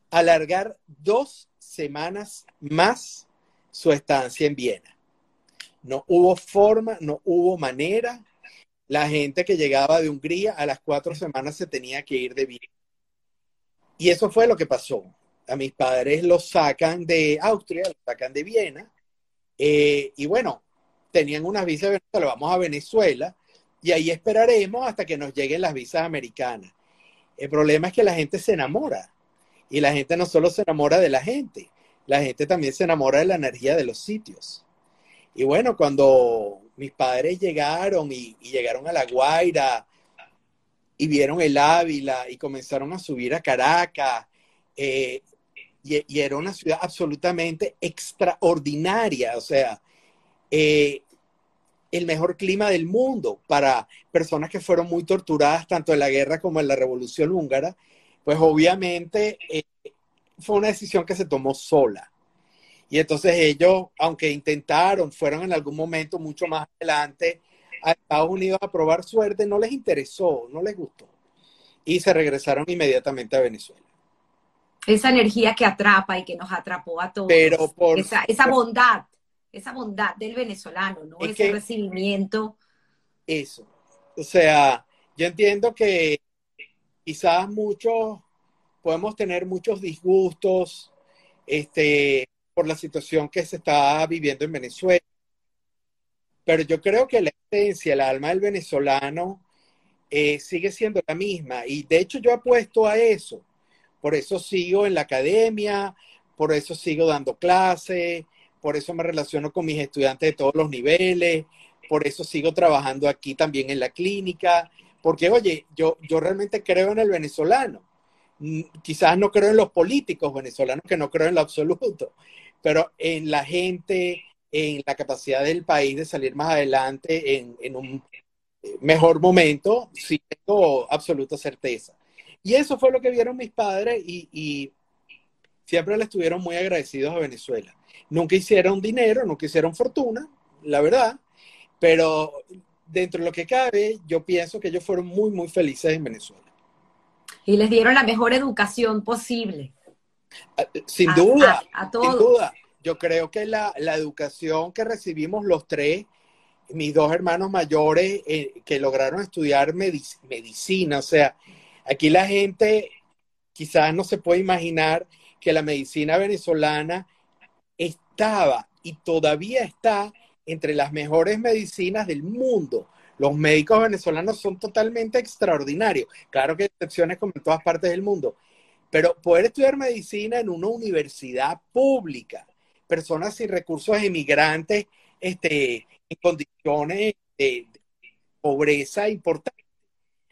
Alargar dos semanas más su estancia en Viena. No hubo forma, no hubo manera. La gente que llegaba de Hungría a las cuatro semanas se tenía que ir de Viena. Y eso fue lo que pasó. A mis padres los sacan de Austria, los sacan de Viena, eh, y bueno, tenían unas visas de vamos a Venezuela y ahí esperaremos hasta que nos lleguen las visas americanas. El problema es que la gente se enamora. Y la gente no solo se enamora de la gente, la gente también se enamora de la energía de los sitios. Y bueno, cuando mis padres llegaron y, llegaron a La Guaira y vieron el Ávila y comenzaron a subir a Caracas, eh, y, era una ciudad absolutamente extraordinaria, o sea, eh, el mejor clima del mundo para personas que fueron muy torturadas tanto en la guerra como en la revolución húngara, pues obviamente eh, fue una decisión que se tomó sola. Y entonces ellos, aunque intentaron, fueron en algún momento mucho más adelante a Estados Unidos a probar suerte, no les interesó, no les gustó. Y se regresaron inmediatamente a Venezuela. Esa energía que atrapa y que nos atrapó a todos. Pero por, esa, esa bondad esa bondad del venezolano, ¿no? Ese recibimiento. Eso. O sea, yo entiendo que quizás muchos podemos tener muchos disgustos este, por la situación que se está viviendo en Venezuela. Pero yo creo que la esencia, el alma del venezolano eh, sigue siendo la misma. Y de hecho yo apuesto a eso. Por eso sigo en la academia, por eso sigo dando clases, por eso me relaciono con mis estudiantes de todos los niveles, por eso sigo trabajando aquí también en la clínica, porque oye, yo, yo realmente creo en el venezolano. Mm, quizás no creo en los políticos venezolanos, que no creo en lo absoluto, pero en la gente, en la capacidad del país de salir más adelante en, un mejor momento, sí tengo absoluta certeza. Y eso fue lo que vieron mis padres y, y siempre le estuvieron muy agradecidos a Venezuela. Nunca hicieron dinero, nunca hicieron fortuna, la verdad, pero dentro de lo que cabe, yo pienso que ellos fueron muy, muy felices en Venezuela. Y les dieron la mejor educación posible. Ah, sin duda, a, todos. sin duda. Yo creo que la, educación que recibimos los tres, mis dos hermanos mayores eh, que lograron estudiar medicina, o sea, aquí la gente quizás no se puede imaginar que la medicina venezolana estaba y todavía está entre las mejores medicinas del mundo. Los médicos venezolanos son totalmente extraordinarios. Claro que hay excepciones como en todas partes del mundo, pero poder estudiar medicina en una universidad pública, personas sin recursos emigrantes, este, en condiciones de, pobreza importante.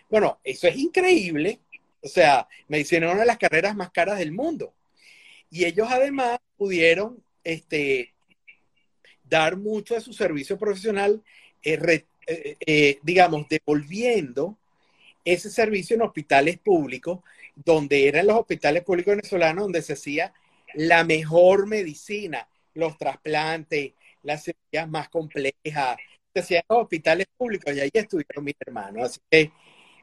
Bueno, eso es increíble. O sea, medicina es una de las carreras más caras del mundo. Y ellos además pudieron este, dar mucho de su servicio profesional, eh, eh, eh, digamos, devolviendo ese servicio en hospitales públicos, donde eran los hospitales públicos venezolanos donde se hacía la mejor medicina, los trasplantes, las cirugías más complejas, se hacían los hospitales públicos y ahí estuvieron mis hermanos. Así que,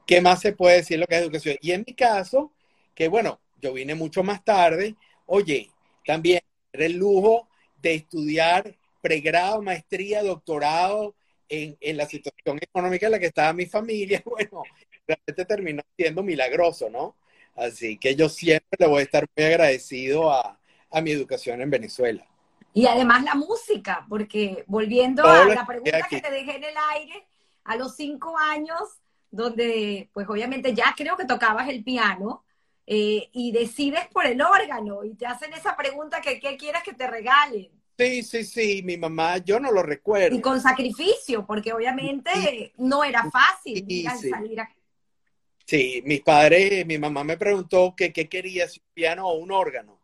¿qué más se puede decir lo que es educación? Y en mi caso, que bueno, yo vine mucho más tarde, oye, también el lujo de estudiar pregrado, maestría, doctorado en, la situación económica en la que estaba mi familia. Bueno, realmente terminó siendo milagroso, ¿no? Así que yo siempre le voy a estar muy agradecido a, mi educación en Venezuela. Y además la música, porque volviendo a la pregunta que te dejé en el aire, a los cinco años, donde pues obviamente ya creo que tocabas el piano, eh, y decides por el órgano y te hacen esa pregunta que qué quieres que te regalen. Sí, sí, sí, mi mamá, yo no lo recuerdo. Y con sacrificio, porque obviamente no era fácil sí, salir a... Sí, mis padres, mi mamá me preguntó que qué quería, si un piano o un órgano.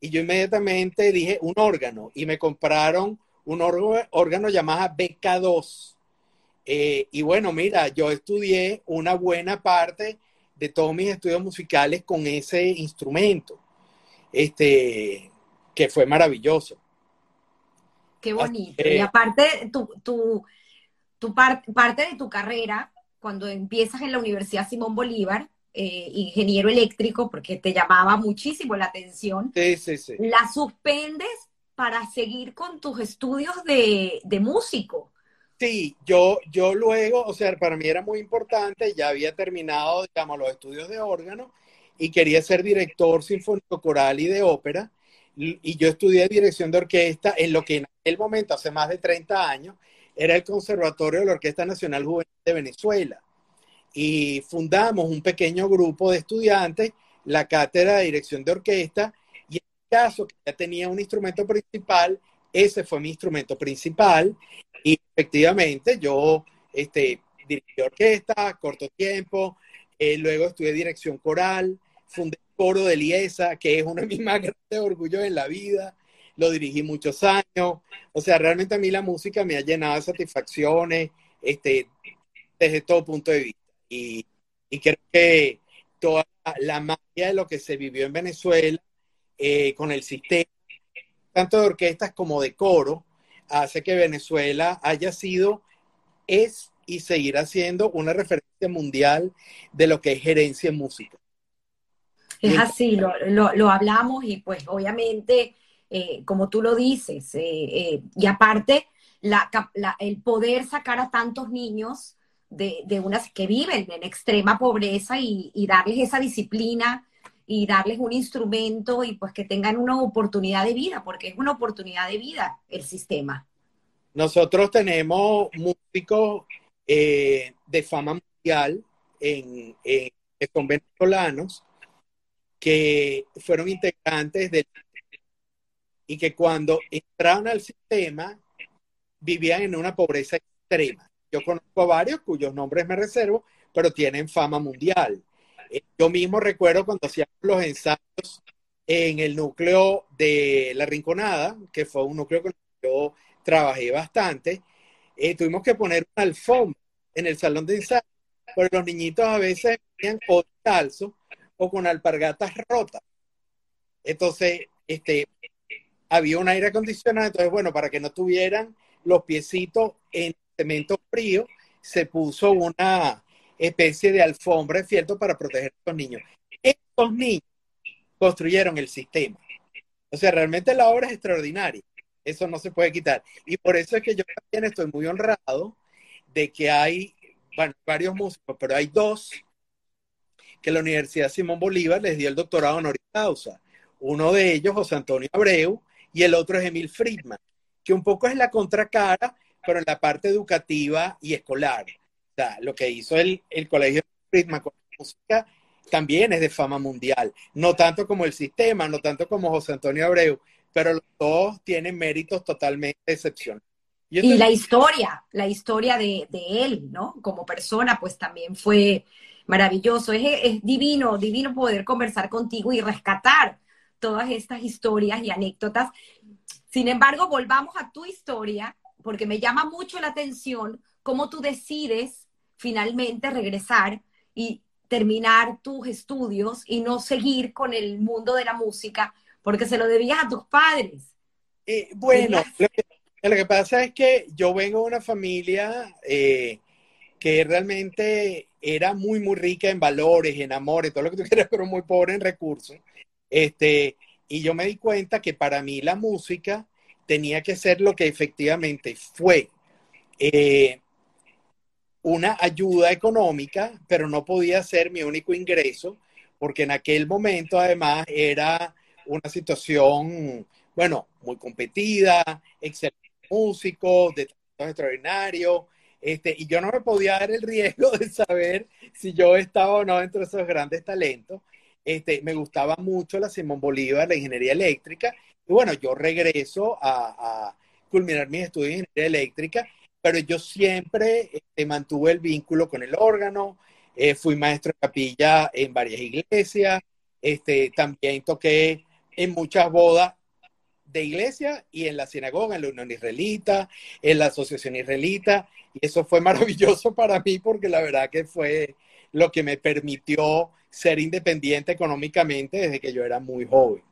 Y yo inmediatamente dije un órgano y me compraron un órgano llamado BK2. Eh, y bueno, mira, yo estudié una buena parte de todos mis estudios musicales con ese instrumento, este, que fue maravilloso. Qué bonito. y aparte, tu, tu, tu parte de tu carrera, cuando empiezas en la Universidad Simón Bolívar, eh, ingeniero eléctrico, porque te llamaba muchísimo la atención, sí, sí, sí. la suspendes para seguir con tus estudios de, de músico. Sí, yo, yo luego, o sea, para mí era muy importante, ya había terminado, digamos, los estudios de órgano y quería ser director sinfónico coral y de ópera. Y yo estudié dirección de orquesta en lo que en aquel momento, hace más de 30 años, era el Conservatorio de la Orquesta Nacional Juvenil de Venezuela. y fundamos un pequeño grupo de estudiantes, la cátedra de dirección de orquesta, y en el caso que ya tenía un instrumento principal, ese fue mi instrumento principal, y efectivamente yo este, dirigí orquesta, corto tiempo, eh, luego estudié dirección coral, fundé coro de Liesa, que es uno de mis más grandes orgullos en la vida, lo dirigí muchos años, o sea, realmente a mí la música me ha llenado de satisfacciones, este, desde todo punto de vista. Y, creo que toda la magia de lo que se vivió en Venezuela eh, con el sistema, tanto de orquestas como de coro, hace que Venezuela haya sido, es y seguirá siendo una referencia mundial de lo que es gerencia en música. Es así, lo, lo, hablamos y pues obviamente, eh, como tú lo dices, eh, y aparte, la, el poder sacar a tantos niños de, de unas que viven en extrema pobreza y, darles esa disciplina y darles un instrumento y pues que tengan una oportunidad de vida, porque es una oportunidad de vida el sistema. Nosotros tenemos músicos eh, de fama mundial en, que son venezolanos que fueron integrantes del y que cuando entraron al sistema vivían en una pobreza extrema. Yo conozco a varios cuyos nombres me reservo, pero tienen fama mundial. Eh, yo mismo recuerdo cuando hacíamos los ensayos en el núcleo de La Rinconada, que fue un núcleo con el que yo trabajé bastante, eh, tuvimos que poner un alfombra en el salón de ensayo, porque los niñitos a veces venían o calzo o con alpargatas rotas. Entonces, este, había un aire acondicionado, entonces, bueno, para que no tuvieran los piecitos en cemento frío, se puso una especie de alfombra de para proteger a estos niños. Estos niños construyeron el sistema. O sea, realmente la obra es extraordinaria. Eso no se puede quitar. Y por eso es que yo también estoy muy honrado de que hay, varios músicos, pero hay dos que la Universidad Simón Bolívar les dio el doctorado honoris causa. Uno de ellos, José Antonio Abreu, y el otro es Emil Friedman, que un poco es la contracara pero en la parte educativa y escolar. O sea, lo que hizo el, el Colegio Prisma con música también es de fama mundial. No tanto como el sistema, no tanto como José Antonio Abreu, pero los dos tienen méritos totalmente excepcionales. Y, la historia, la historia de, de, él, ¿no? Como persona, pues también fue maravilloso. Es, es divino, divino poder conversar contigo y rescatar todas estas historias y anécdotas. Sin embargo, volvamos a tu historia porque me llama mucho la atención cómo tú decides finalmente regresar y terminar tus estudios y no seguir con el mundo de la música, porque se lo debías a tus padres. Eh, bueno, lo que, pasa es que yo vengo de una familia eh, que realmente era muy, muy rica en valores, en amores, todo lo que tú quieras, pero muy pobre en recursos. Este, y yo me di cuenta que para mí la música tenía que ser lo que efectivamente fue eh, una ayuda económica, pero no podía ser mi único ingreso, porque en aquel momento además era una situación, bueno, muy competida, excelente músico, de talento extraordinario, este, y yo no me podía dar el riesgo de saber si yo estaba o no dentro de esos grandes talentos. Este, me gustaba mucho la Simón Bolívar, la ingeniería eléctrica, y bueno, yo regreso a, culminar mis estudios de ingeniería eléctrica, pero yo siempre este, mantuve el vínculo con el órgano, eh, fui maestro de capilla en varias iglesias, este, también toqué en muchas bodas de iglesia y en la sinagoga, en la Unión Israelita, en la Asociación Israelita, y eso fue maravilloso para mí porque la verdad que fue lo que me permitió ser independiente económicamente desde que yo era muy joven.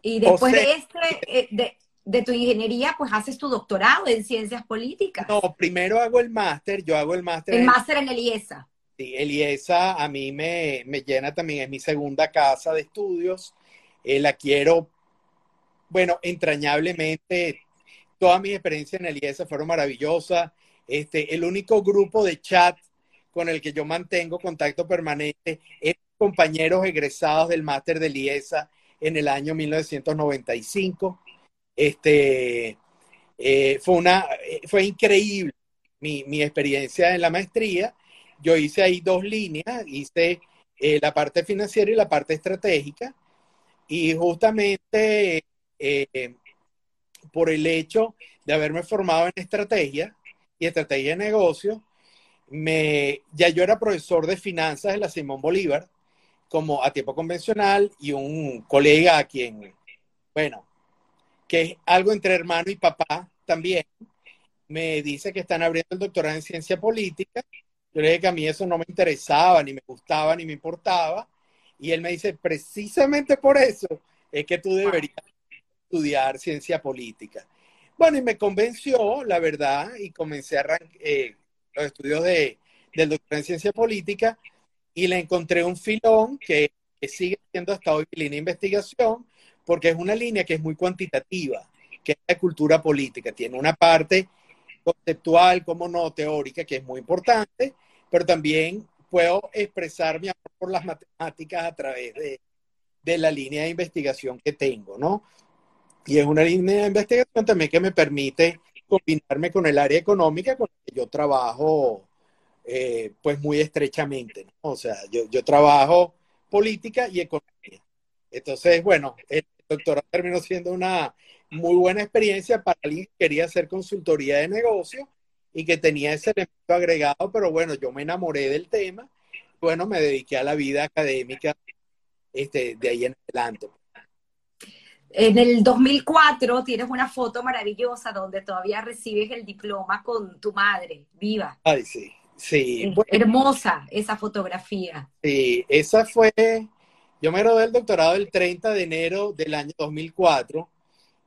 Y después de este, eh, de, tu ingeniería, pues haces tu doctorado en ciencias políticas. No, primero hago el máster, yo hago el máster. El máster en el IESA. Sí, el IESA a mí me, llena también, es mi segunda casa de estudios. Eh, la quiero, bueno, entrañablemente. Todas mis experiencias en el IESA fueron maravillosas. Este, el único grupo de chat con el que yo mantengo contacto permanente es compañeros egresados del máster del IESA en el año 1995. Este, eh, fue, una, eh, fue increíble mi, mi, experiencia en la maestría. yo hice ahí dos líneas, hice eh, la parte financiera y la parte estratégica, y justamente eh, por el hecho de haberme formado en estrategia y estrategia de negocio, me, ya yo era profesor de finanzas de la Simón Bolívar, como a tiempo convencional, y un colega a quien, bueno, que es algo entre hermano y papá también, me dice que están abriendo el doctorado en ciencia política. Yo le dije que a mí eso no me interesaba, ni me gustaba, ni me importaba. Y él me dice, precisamente por eso es que tú deberías estudiar ciencia política. Bueno, y me convenció, la verdad, y comencé a eh, los estudios de, del doctorado en ciencia política y le encontré un filón que, sigue siendo hasta hoy mi línea de investigación, porque es una línea que es muy cuantitativa, que es la cultura política. Tiene una parte conceptual, como no, teórica, que es muy importante, pero también puedo expresar mi amor por las matemáticas a través de, de la línea de investigación que tengo, ¿no? Y es una línea de investigación también que me permite combinarme con el área económica con la que yo trabajo eh, pues muy estrechamente. O sea, yo, yo trabajo política y economía. Entonces, bueno, el doctorado terminó siendo una muy buena experiencia para alguien que quería hacer consultoría de negocio y que tenía ese elemento agregado, pero bueno, yo me enamoré del tema. Bueno, me dediqué a la vida académica este, de ahí en adelante. En el 2004 tienes una foto maravillosa donde todavía recibes el diploma con tu madre, viva. Ay, sí, sí. hermosa esa fotografía. Sí, esa fue, yo me gradué del doctorado el 30 de enero del año 2004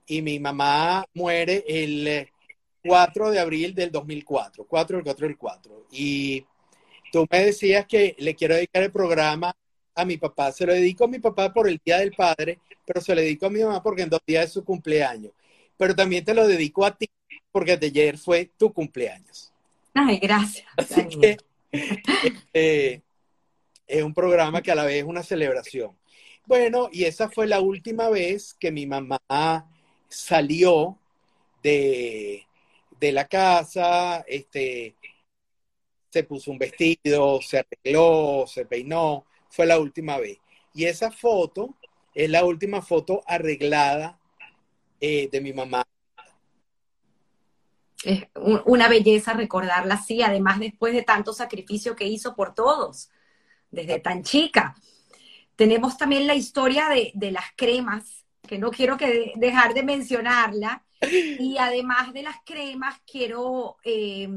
y mi mamá muere el 4 de abril del 2004, 4 del 4 del 4. Y tú me decías que le quiero dedicar el programa a mi papá. Se lo dedico a mi papá por el Día del Padre, pero se lo dedico a mi mamá porque en dos días es su cumpleaños. Pero también te lo dedico a ti porque ayer fue tu cumpleaños. Ay, gracias. Así que este, es un programa que a la vez es una celebración. Bueno, y esa fue la última vez que mi mamá salió de, de la casa, este, se puso un vestido, se arregló, se peinó, fue la última vez. Y esa foto es la última foto arreglada eh, de mi mamá. Es una belleza recordarla así, además después de tanto sacrificio que hizo por todos, desde tan chica. Tenemos también la historia de, las cremas, que no quiero que dejar de mencionarla. Y además de las cremas, quiero, eh,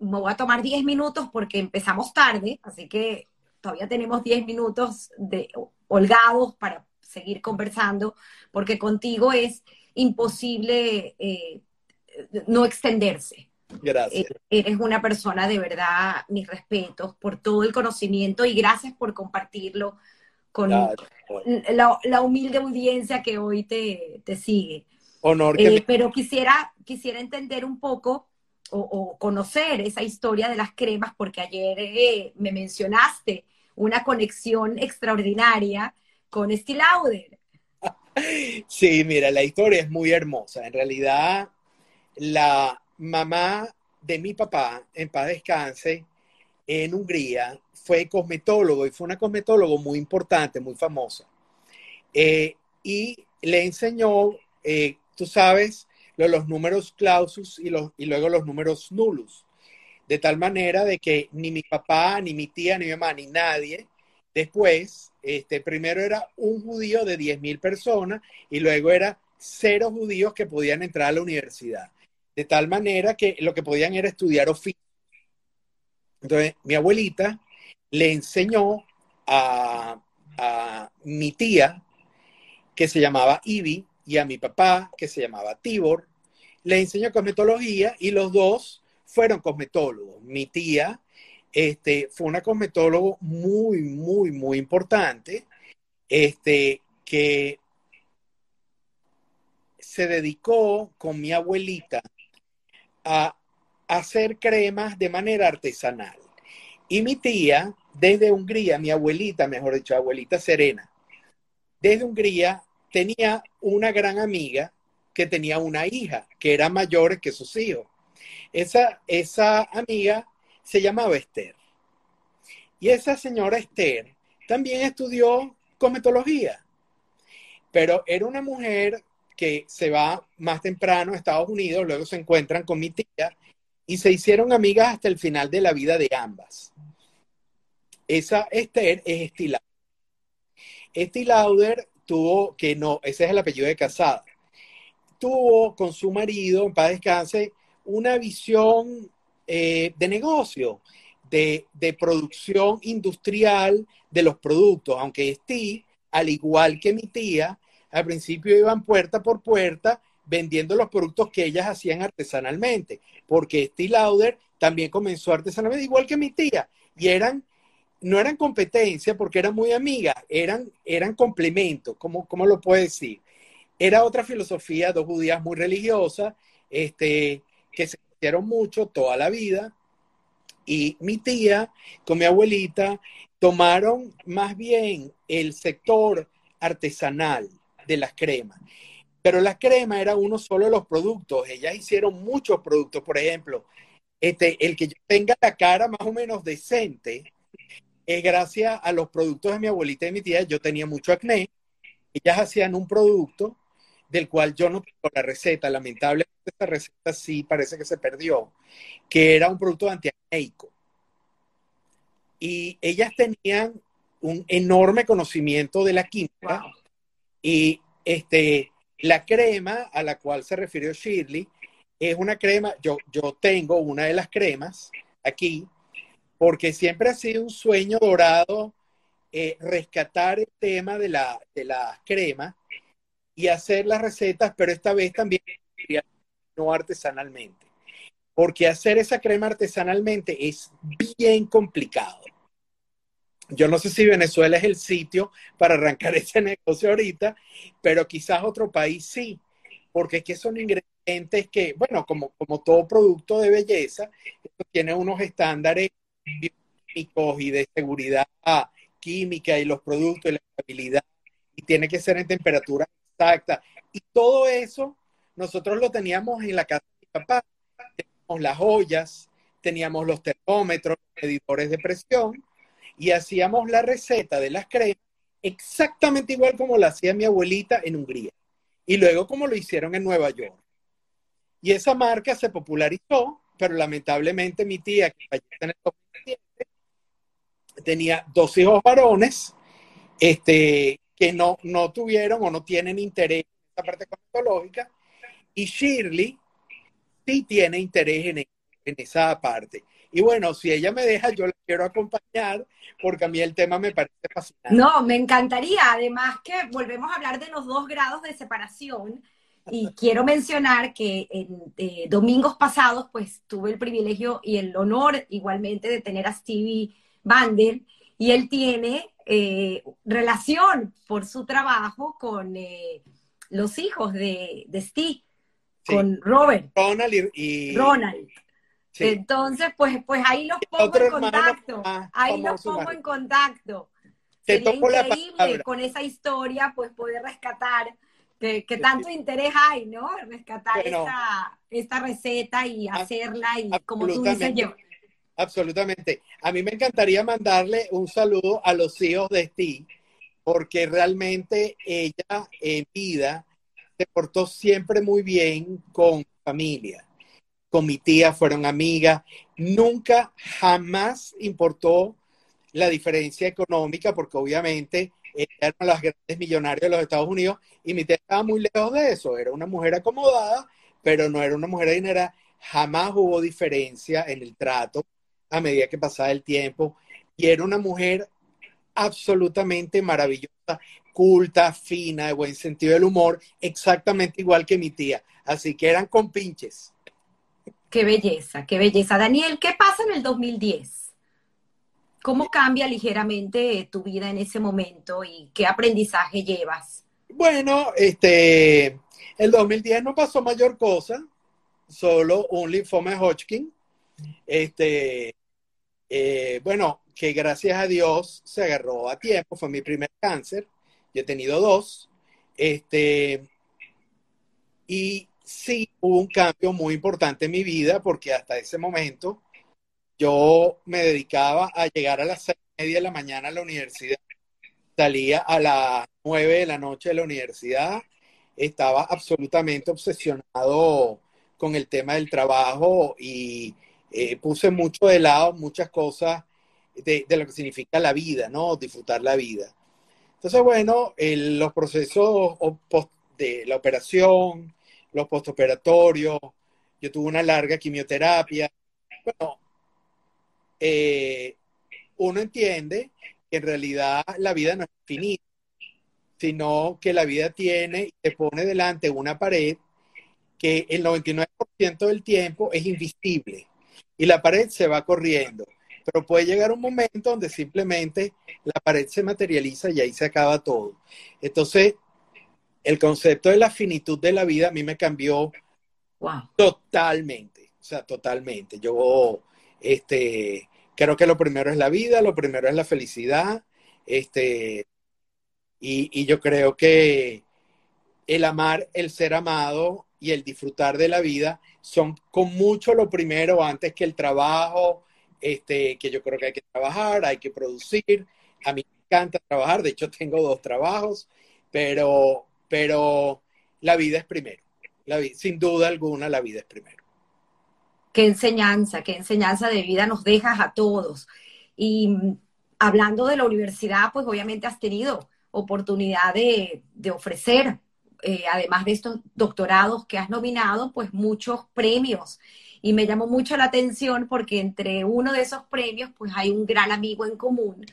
me voy a tomar 10 minutos porque empezamos tarde, así que todavía tenemos 10 minutos de holgados para seguir conversando, porque contigo es imposible eh, no extenderse. Gracias. Eh, eres una persona de verdad, mis respetos por todo el conocimiento y gracias por compartirlo con la, humilde audiencia que hoy te, sigue. Honor. Eh, pero quisiera, quisiera entender un poco o, conocer esa historia de las cremas, porque ayer me mencionaste una conexión extraordinaria con Steve Lauder. Sí, mira, la historia es muy hermosa. En realidad, la mamá de mi papá, en paz descanse, en Hungría, fue cosmetólogo y fue una cosmetólogo muy importante, muy famosa. Eh, y le enseñó, eh, tú sabes, los números clausus y, luego los números nulos de tal manera de que ni mi papá, ni mi tía, ni mi mamá, ni nadie, después, este, primero era un judío de 10.000 personas y luego era cero judíos que podían entrar a la universidad. De tal manera que lo que podían era estudiar oficio. Entonces, mi abuelita le enseñó a, mi tía, que se llamaba Ivy, y a mi papá, que se llamaba Tibor, le enseñó cosmetología y los dos fueron cosmetólogos. Mi tía este, fue una cosmetólogo muy, muy, muy importante, este, que se dedicó con mi abuelita a hacer cremas de manera artesanal. Y mi tía, desde Hungría, mi abuelita, mejor dicho, abuelita Serena, desde Hungría tenía una gran amiga que tenía una hija que era mayor que sus hijos. Esa, esa amiga se llamaba Esther. Y esa señora Esther también estudió cosmetología, pero era una mujer que se va más temprano a Estados Unidos, luego se encuentran con mi tía y se hicieron amigas hasta el final de la vida de ambas. Esa Esther es Estilauder. Estilauder tuvo, que no, ese es el apellido de casada, tuvo con su marido, en paz descanse, una visión eh, de negocio, de, de, producción industrial de los productos, aunque Esti, al igual que mi tía, al principio iban puerta por puerta vendiendo los productos que ellas hacían artesanalmente, porque Esti Lauder también comenzó artesanalmente, igual que mi tía, y eran, no eran competencia porque eran muy amigas, eran, eran complementos, ¿cómo, ¿cómo lo puedo decir? Era otra filosofía, dos judías muy religiosas, este, que se hicieron mucho toda la vida, y mi tía con mi abuelita tomaron más bien el sector artesanal de las cremas. Pero las cremas era uno solo de los productos. Ellas hicieron muchos productos. Por ejemplo, este, el que yo tenga la cara más o menos decente es gracias a los productos de mi abuelita y mi tía. Yo tenía mucho acné. Ellas hacían un producto del cual yo no tengo la receta. Lamentablemente esta receta sí parece que se perdió, que era un producto antiacnéico. Y ellas tenían un enorme conocimiento de la química y este, la crema a la cual se refirió Shirley es una crema, yo, yo tengo una de las cremas aquí, porque siempre ha sido un sueño dorado eh, rescatar el tema de la, de la crema y hacer las recetas, pero esta vez también no artesanalmente. Porque hacer esa crema artesanalmente es bien complicado. Yo no sé si Venezuela es el sitio para arrancar ese negocio ahorita, pero quizás otro país sí, porque es que son ingredientes que, bueno, como, como todo producto de belleza, tiene unos estándares químicos y de seguridad química y los productos y la estabilidad, y tiene que ser en temperatura exacta. Y todo eso nosotros lo teníamos en la casa de mi papá. Teníamos las ollas, teníamos los termómetros, los medidores de presión, y hacíamos la receta de las cremas exactamente igual como la hacía mi abuelita en Hungría. Y luego como lo hicieron en Nueva York. Y esa marca se popularizó, pero lamentablemente mi tía, que falleció en el 2007, tenía dos hijos varones, este, que no, no tuvieron o no tienen interés en esa parte cosmetológica, y Shirley sí tiene interés en, en esa parte. Y bueno, si ella me deja, yo la quiero acompañar porque a mí el tema me parece fascinante. No, me encantaría. Además que volvemos a hablar de los dos grados de separación. Y quiero mencionar que en eh, domingos pasados, pues tuve el privilegio y el honor igualmente de tener a Stevie Bander y él tiene eh, relación por su trabajo con eh, los hijos de, de Steve, con Robert. Ronald y, Ronald. Entonces, pues, pues ahí los pongo en contacto. ahí los pongo en contacto. Sería increíble con esa historia, pues poder rescatar que, tanto interés hay, ¿no? Rescatar esta, receta y hacerla y como tú dices yo. Absolutamente. A mí me encantaría mandarle un saludo a los hijos de Steve, porque realmente ella en vida se portó siempre muy bien con familia. Con mi tía fueron amigas. Nunca, jamás importó la diferencia económica, porque obviamente eran las grandes millonarios de los Estados Unidos y mi tía estaba muy lejos de eso. Era una mujer acomodada, pero no era una mujer adinerada. Jamás hubo diferencia en el trato a medida que pasaba el tiempo. Y era una mujer absolutamente maravillosa, culta, fina, de buen sentido del humor, exactamente igual que mi tía. Así que eran compinches. Qué belleza, qué belleza. Daniel, ¿qué pasa en el 2010? ¿Cómo cambia ligeramente tu vida en ese momento y qué aprendizaje llevas? Bueno, este, el 2010 no pasó mayor cosa, solo un linfoma de Hodgkin. Este, eh, bueno, que gracias a Dios se agarró a tiempo, fue mi primer cáncer, yo he tenido dos, este, y sí hubo un cambio muy importante en mi vida porque hasta ese momento yo me dedicaba a llegar a las seis media de la mañana a la universidad, salía a las nueve de la noche de la universidad, estaba absolutamente obsesionado con el tema del trabajo y eh, puse mucho de lado muchas cosas de, lo que significa la vida, ¿no? Disfrutar la vida. Entonces, bueno, los procesos de la operación, los postoperatorios, yo tuve una larga quimioterapia. Bueno, eh, uno entiende que en realidad la vida no es finita, sino que la vida tiene y te pone delante una pared que el 99% del tiempo es invisible y la pared se va corriendo. Pero puede llegar un momento donde simplemente la pared se materializa y ahí se acaba todo. Entonces, el concepto de la finitud de la vida a mí me cambió totalmente, o sea, totalmente. Yo, este, creo que lo primero es la vida, lo primero es la felicidad, este, y, y yo creo que el amar, el ser amado y el disfrutar de la vida son con mucho lo primero antes que el trabajo, este, que yo creo que hay que trabajar, hay que producir. A mí me encanta trabajar, de hecho tengo dos trabajos, pero, pero la vida es primero. La sin duda alguna, la vida es primero. Qué enseñanza, qué enseñanza de vida nos dejas a todos. Y hablando de la universidad, pues obviamente has tenido oportunidad de, de ofrecer, eh, además de estos doctorados que has nominado, pues muchos premios. Y me llamó mucho la atención porque entre uno de esos premios, pues hay un gran amigo en común,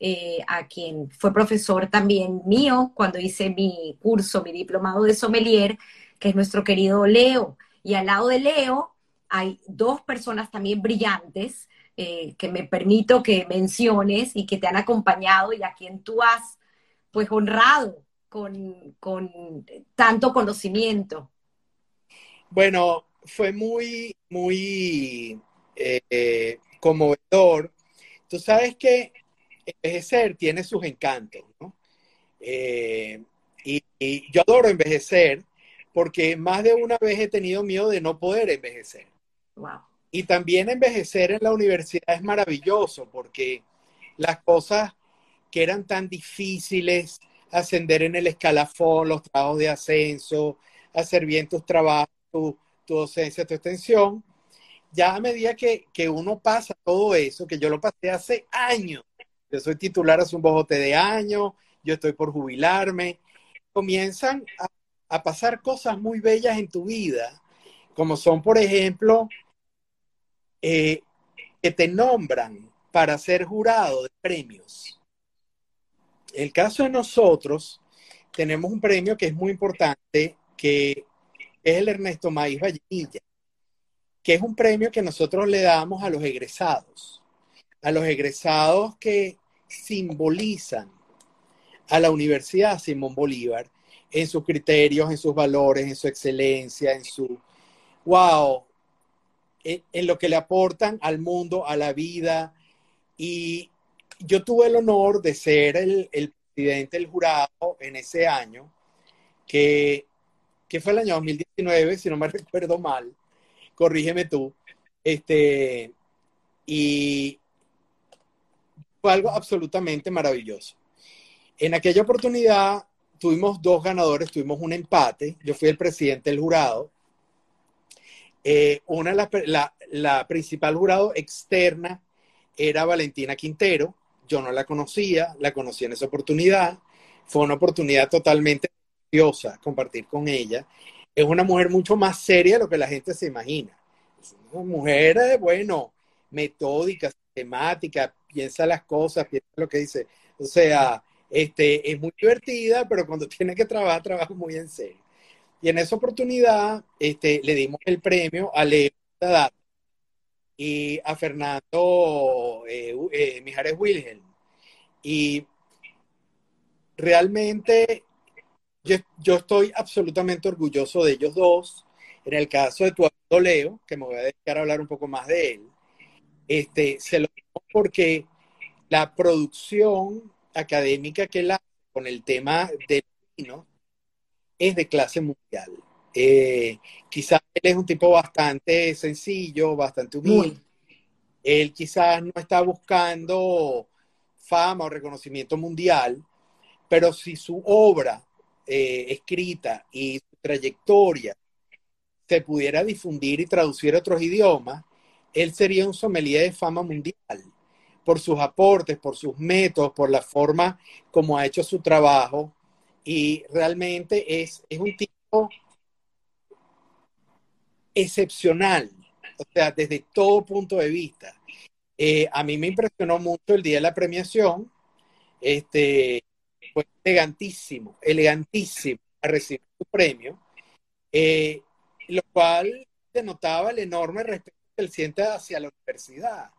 eh, a quien fue profesor también mío cuando hice mi curso, mi diplomado de sommelier, que es nuestro querido Leo. Y al lado de Leo hay dos personas también brillantes eh, que me permito que menciones y que te han acompañado y a quien tú has pues honrado con, tanto conocimiento. Bueno, fue muy, muy eh, conmovedor. Tú sabes que envejecer tiene sus encantos, ¿no? Eh, y, yo adoro envejecer porque más de una vez he tenido miedo de no poder envejecer. Y también envejecer en la universidad es maravilloso porque las cosas que eran tan difíciles, ascender en el escalafón, los trabajos de ascenso, hacer bien tus trabajos, tu, docencia, tu extensión, ya a medida que, que, uno pasa todo eso, que yo lo pasé hace años, yo soy titular hace un bojote de años, yo estoy por jubilarme, comienzan a, pasar cosas muy bellas en tu vida, como son, por ejemplo, eh, que te nombran para ser jurado de premios. El caso de nosotros, tenemos un premio que es muy importante, que es el Ernesto Maíz Vallenilla, que es un premio que nosotros le damos a los egresados, a los egresados que simbolizan a la Universidad Simón Bolívar en sus criterios, en sus valores, en su excelencia, en su, wow, en, lo que le aportan al mundo, a la vida. Y yo tuve el honor de ser el, presidente del jurado en ese año, que, que, fue el año 2019, si no me recuerdo mal, corrígeme tú, este, y, fue algo absolutamente maravilloso. En aquella oportunidad tuvimos dos ganadores, tuvimos un empate. Yo fui el presidente del jurado. Eh, una, la, la, principal jurado externa era Valentina Quintero. Yo no la conocía, la conocí en esa oportunidad. Fue una oportunidad totalmente preciosa compartir con ella. Es una mujer mucho más seria de lo que la gente se imagina. Es una mujer, eh, bueno, metódica, temática, piensa las cosas, piensa lo que dice. O sea, este, es muy divertida, pero cuando tiene que trabajar, trabaja muy en serio. Y en esa oportunidad este, le dimos el premio a Leo y a Fernando eh, eh, Mijares Wilhelm. Y realmente yo, yo, estoy absolutamente orgulloso de ellos dos. En el caso de tu amigo Leo, que me voy a dedicar a hablar un poco más de él, este, se lo digo porque la producción académica que la con el tema del vino es de clase mundial. Eh, quizás él es un tipo bastante sencillo, bastante humilde. Él quizás no está buscando fama o reconocimiento mundial, pero si su obra eh, escrita y su trayectoria se pudiera difundir y traducir a otros idiomas, él sería un sommelier de fama mundial por sus aportes, por sus métodos, por la forma como ha hecho su trabajo. Y realmente es, es un tipo excepcional, o sea, desde todo punto de vista. Eh, a mí me impresionó mucho el día de la premiación, este, fue elegantísimo, elegantísimo a recibir su premio, eh, lo cual denotaba el enorme respeto que él siente hacia la universidad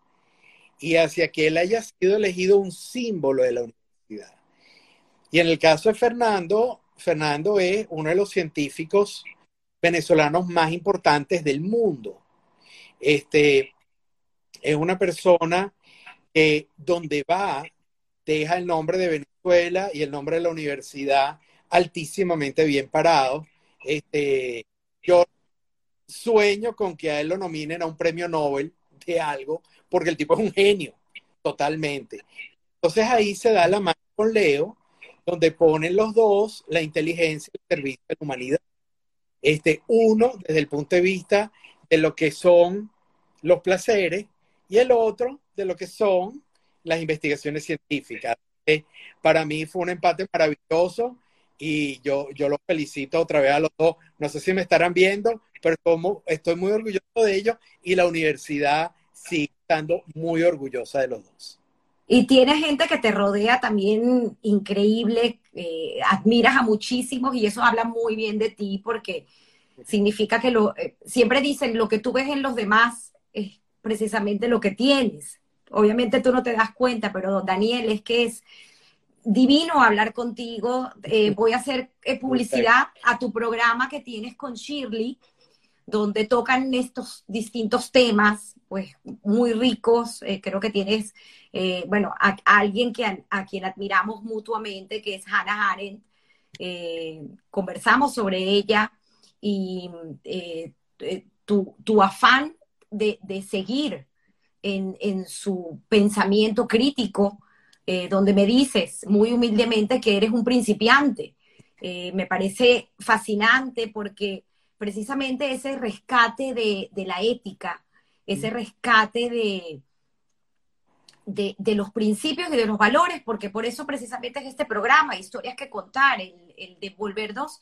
y hacia que él haya sido elegido un símbolo de la universidad. Y en el caso de Fernando, Fernando es uno de los científicos venezolanos más importantes del mundo. Este, es una persona que donde va deja el nombre de Venezuela y el nombre de la universidad altísimamente bien parado. Este, yo sueño con que a él lo nominen a un premio Nobel de algo, porque el tipo es un genio, totalmente. Entonces ahí se da la mano con Leo, donde ponen los dos la inteligencia y el servicio de la humanidad. Este, uno desde el punto de vista de lo que son los placeres y el otro de lo que son las investigaciones científicas. Eh, para mí fue un empate maravilloso y yo, yo los felicito otra vez a los dos. No sé si me estarán viendo, pero como estoy muy orgulloso de ellos y la universidad sigue estando muy orgullosa de los dos. Y tienes gente que te rodea también increíble, eh, admiras a muchísimos y eso habla muy bien de ti porque significa que lo, eh, siempre dicen lo que tú ves en los demás es precisamente lo que tienes. Obviamente tú no te das cuenta, pero Daniel, es que es divino hablar contigo. Eh, voy a hacer publicidad a tu programa que tienes con Shirley, donde tocan estos distintos temas, pues muy ricos. Eh, creo que tienes, eh, bueno, a, alguien que a, quien admiramos mutuamente, que es Hannah Arendt. Eh, conversamos sobre ella y tu, afán de, seguir en, en, su pensamiento crítico, donde me dices muy humildemente que eres un principiante. me parece fascinante porque precisamente ese rescate de, la ética, ese mm. rescate de, de, los principios y de los valores, porque por eso precisamente es este programa, historias que contar, el, el de volvernos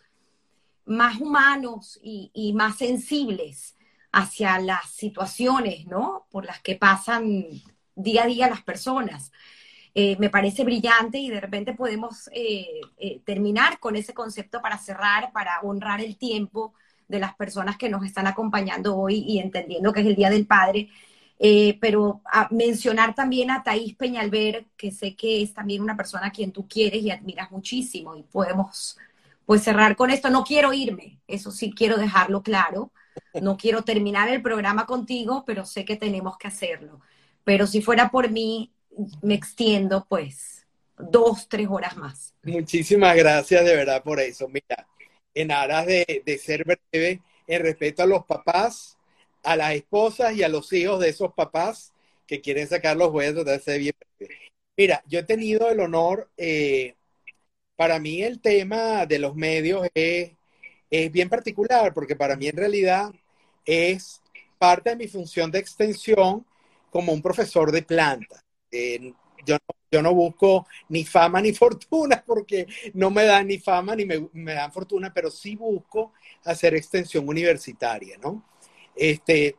más humanos y, más sensibles hacia las situaciones, ¿no? Por las que pasan día a día las personas. Eh, me parece brillante y de repente podemos eh, eh, terminar con ese concepto para cerrar, para honrar el tiempo de las personas que nos están acompañando hoy y entendiendo que es el Día del Padre. Eh, pero mencionar también a Thais Peñalver, que sé que es también una persona a quien tú quieres y admiras muchísimo y podemos pues cerrar con esto. No quiero irme, eso sí quiero dejarlo claro. No quiero terminar el programa contigo, pero sé que tenemos que hacerlo. Pero si fuera por mí, me extiendo pues dos, tres horas más. Muchísimas gracias de verdad por eso. Mira, en aras de, ser breve, en respeto a los papás, a las esposas y a los hijos de esos papás que quieren sacar los huesos de ser bien Mira, yo he tenido el honor, eh, para mí el tema de los medios es, es, bien particular, porque para mí en realidad es parte de mi función de extensión como un profesor de planta. Yo no yo no busco ni fama ni fortuna porque no me dan ni fama ni me, dan fortuna, pero sí busco hacer extensión universitaria, ¿no? Este,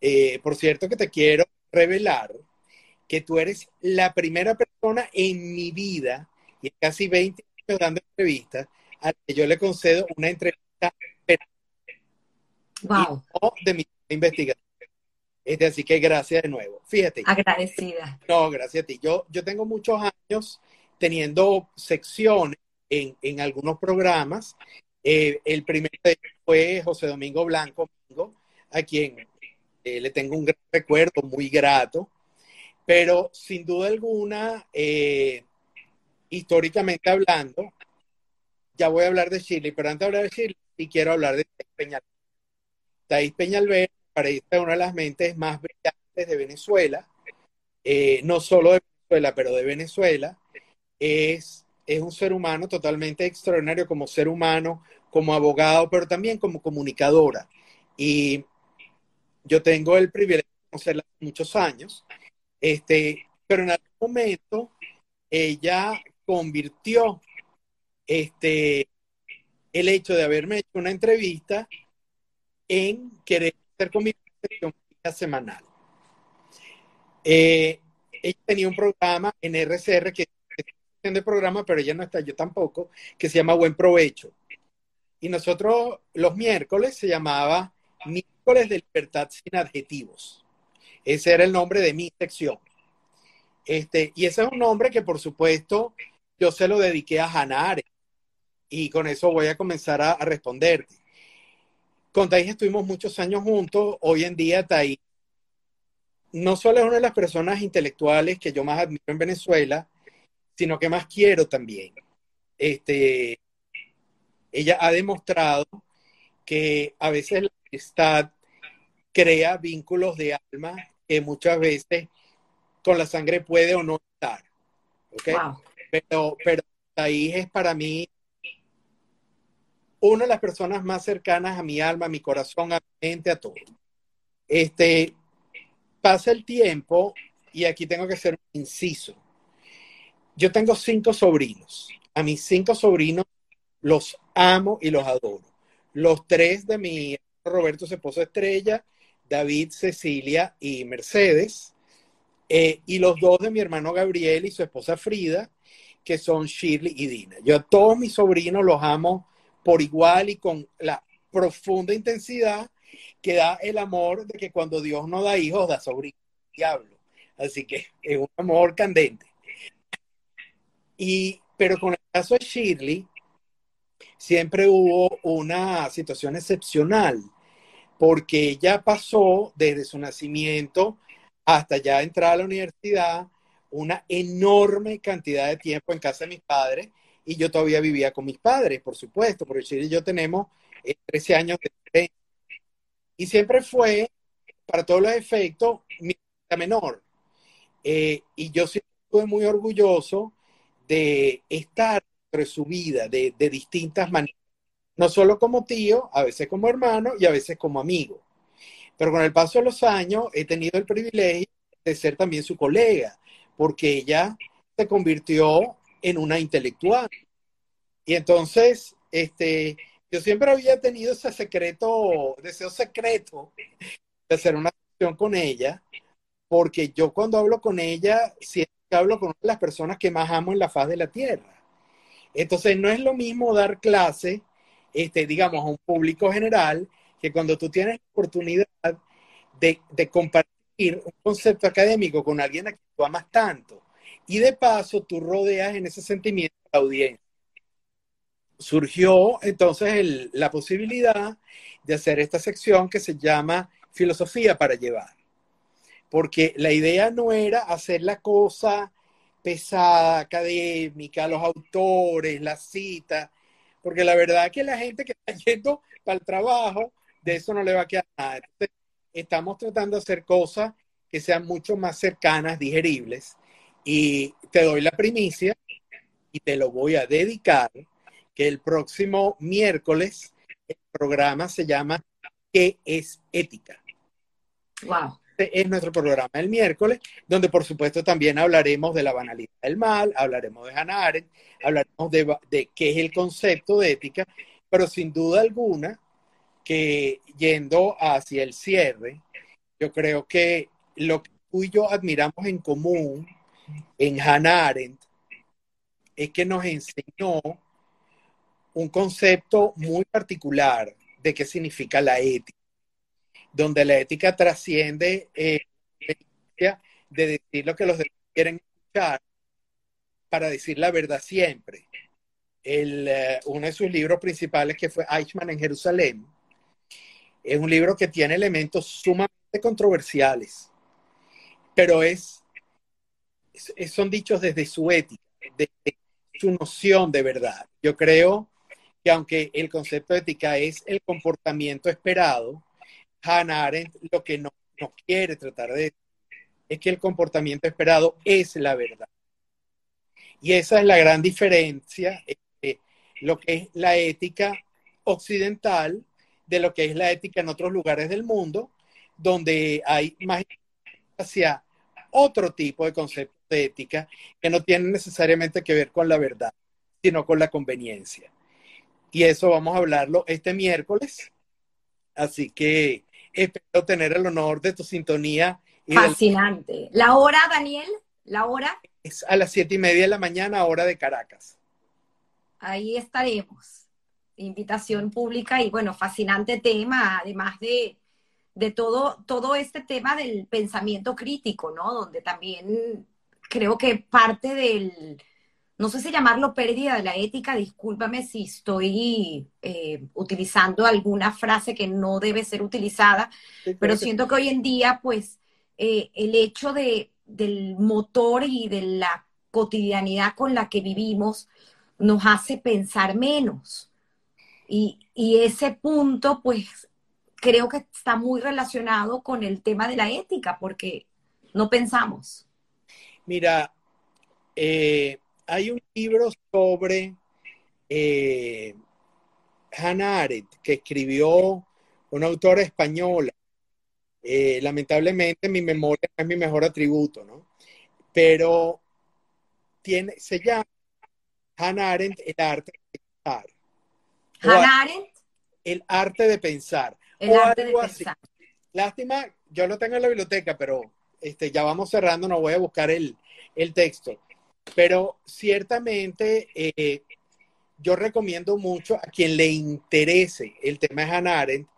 eh, por cierto que te quiero revelar que tú eres la primera persona en mi vida, y en casi 20 años dando entrevistas, a la que yo le concedo una entrevista wow. de mi investigación. Este, así que gracias de nuevo. Fíjate. Agradecida. No, gracias a ti. Yo, yo tengo muchos años teniendo secciones en, en algunos programas. Eh, el primero fue José Domingo Blanco, a quien eh, le tengo un gran recuerdo, muy grato. Pero sin duda alguna, eh, históricamente hablando, ya voy a hablar de Chile, pero antes de hablar de Chile, sí quiero hablar de Thais Peñalver. Thais parece una de las mentes más brillantes de Venezuela, eh, no solo de Venezuela, pero de Venezuela, es, es un ser humano totalmente extraordinario como ser humano, como abogado, pero también como comunicadora. Y yo tengo el privilegio de conocerla muchos años, este, pero en algún momento ella convirtió este, el hecho de haberme hecho una entrevista en querer conmigo una semanal. Eh, ella tenía un programa en RCR que es de programa, pero ella no está, yo tampoco, que se llama Buen Provecho. Y nosotros los miércoles se llamaba Miércoles de Libertad sin Adjetivos. Ese era el nombre de mi sección. Este, y ese es un nombre que, por supuesto, yo se lo dediqué a Hannah Y con eso voy a comenzar a, responderte. Con Thais estuvimos muchos años juntos. Hoy en día, Thais no solo es una de las personas intelectuales que yo más admiro en Venezuela, sino que más quiero también. Este, ella ha demostrado que a veces la amistad crea vínculos de alma que muchas veces con la sangre puede o no estar. Pero, pero ahí es para mí una de las personas más cercanas a mi alma, a mi corazón, a mi mente, a todo. Este, pasa el tiempo y aquí tengo que ser inciso. Yo tengo cinco sobrinos. A mis cinco sobrinos los amo y los adoro. Los tres de mi Roberto, su esposa Estrella, David, Cecilia y Mercedes. Eh, y los dos de mi hermano Gabriel y su esposa Frida, que son Shirley y Dina. Yo a todos mis sobrinos los amo por igual y con la profunda intensidad que da el amor de que cuando Dios no da hijos, da sobrinos. Diablo. Así que es un amor candente. Y, pero con el caso de Shirley, siempre hubo una situación excepcional, porque ella pasó desde su nacimiento hasta ya entrar a la universidad una enorme cantidad de tiempo en casa de mis padres y yo todavía vivía con mis padres, por supuesto, porque y yo tenemos 13 eh, años de diferencia. Y siempre fue, para todos los efectos, mi menor. Eh, y yo siempre estuve muy orgulloso de estar entre su vida de, de distintas maneras, no solo como tío, a veces como hermano y a veces como amigo. Pero con el paso de los años he tenido el privilegio de ser también su colega, porque ella se convirtió en una intelectual. Y entonces, este, yo siempre había tenido ese secreto, deseo secreto de hacer una sesión con ella, porque yo cuando hablo con ella, siempre hablo con las personas que más amo en la faz de la tierra. Entonces, no es lo mismo dar clase, este, digamos, a un público general, que cuando tú tienes la oportunidad de, de compartir un concepto académico con alguien a quien tú amas tanto. Y de paso, tú rodeas en ese sentimiento a la audiencia surgió entonces la posibilidad de hacer esta sección que se llama Filosofía para llevar. Porque la idea no era hacer la cosa pesada, académica, los autores, las citas, porque la verdad es que la gente que está yendo para el trabajo, de eso no le va a quedar nada. Estamos tratando de hacer cosas que sean mucho más cercanas, digeribles, y te doy la primicia y te lo voy a dedicar que el próximo miércoles el programa se llama ¿Qué es ética? Wow. Este es nuestro programa el miércoles, donde por supuesto también hablaremos de la banalidad del mal, hablaremos de Hannah Arendt, hablaremos de, de qué es el concepto de ética, pero sin duda alguna que yendo hacia el cierre, yo creo que lo que tú y yo admiramos en común en Hannah Arendt es que nos enseñó un concepto muy particular de qué significa la ética, donde la ética trasciende eh, de decir lo que los demás quieren escuchar para decir la verdad siempre. El, eh, uno de sus libros principales, que fue Eichmann en Jerusalén, es un libro que tiene elementos sumamente controversiales, pero es, son dichos desde su ética, desde su noción de verdad. Yo creo que aunque el concepto de ética es el comportamiento esperado, Hannah Arendt lo que no, quiere tratar de es que el comportamiento esperado es la verdad. Y esa es la gran diferencia entre lo que es la ética occidental de lo que es la ética en otros lugares del mundo, donde hay más hacia otro tipo de conceptos de ética que no tienen necesariamente que ver con la verdad, sino con la conveniencia. Y eso vamos a hablarlo este miércoles. Así que espero tener el honor de tu sintonía. Fascinante. ¿La hora, Daniel? ¿La hora? Es a las siete y media de la mañana, hora de Caracas. Ahí estaremos. Invitación pública y bueno, fascinante tema, además de, de todo, todo este tema del pensamiento crítico, ¿no? Donde también creo que parte del, no sé si llamarlo pérdida de la ética, discúlpame si estoy eh, utilizando alguna frase que no debe ser utilizada, pero siento que hoy en día, pues, eh, el hecho de, del motor y de la cotidianidad con la que vivimos nos hace pensar menos. Y, y ese punto, pues, creo que está muy relacionado con el tema de la ética, porque no pensamos. Mira, eh, hay un libro sobre eh, Hannah Arendt que escribió una autora española. Eh, lamentablemente mi memoria es mi mejor atributo, ¿no? Pero tiene, se llama Hannah Arendt, el arte de pensar. Hannah Arendt. El arte de pensar. El arte de pensar. Lástima, yo lo tengo en la biblioteca, pero este, ya vamos cerrando, no voy a buscar el, el texto. Pero ciertamente eh, yo recomiendo mucho a quien le interese el tema de Hannah Arendt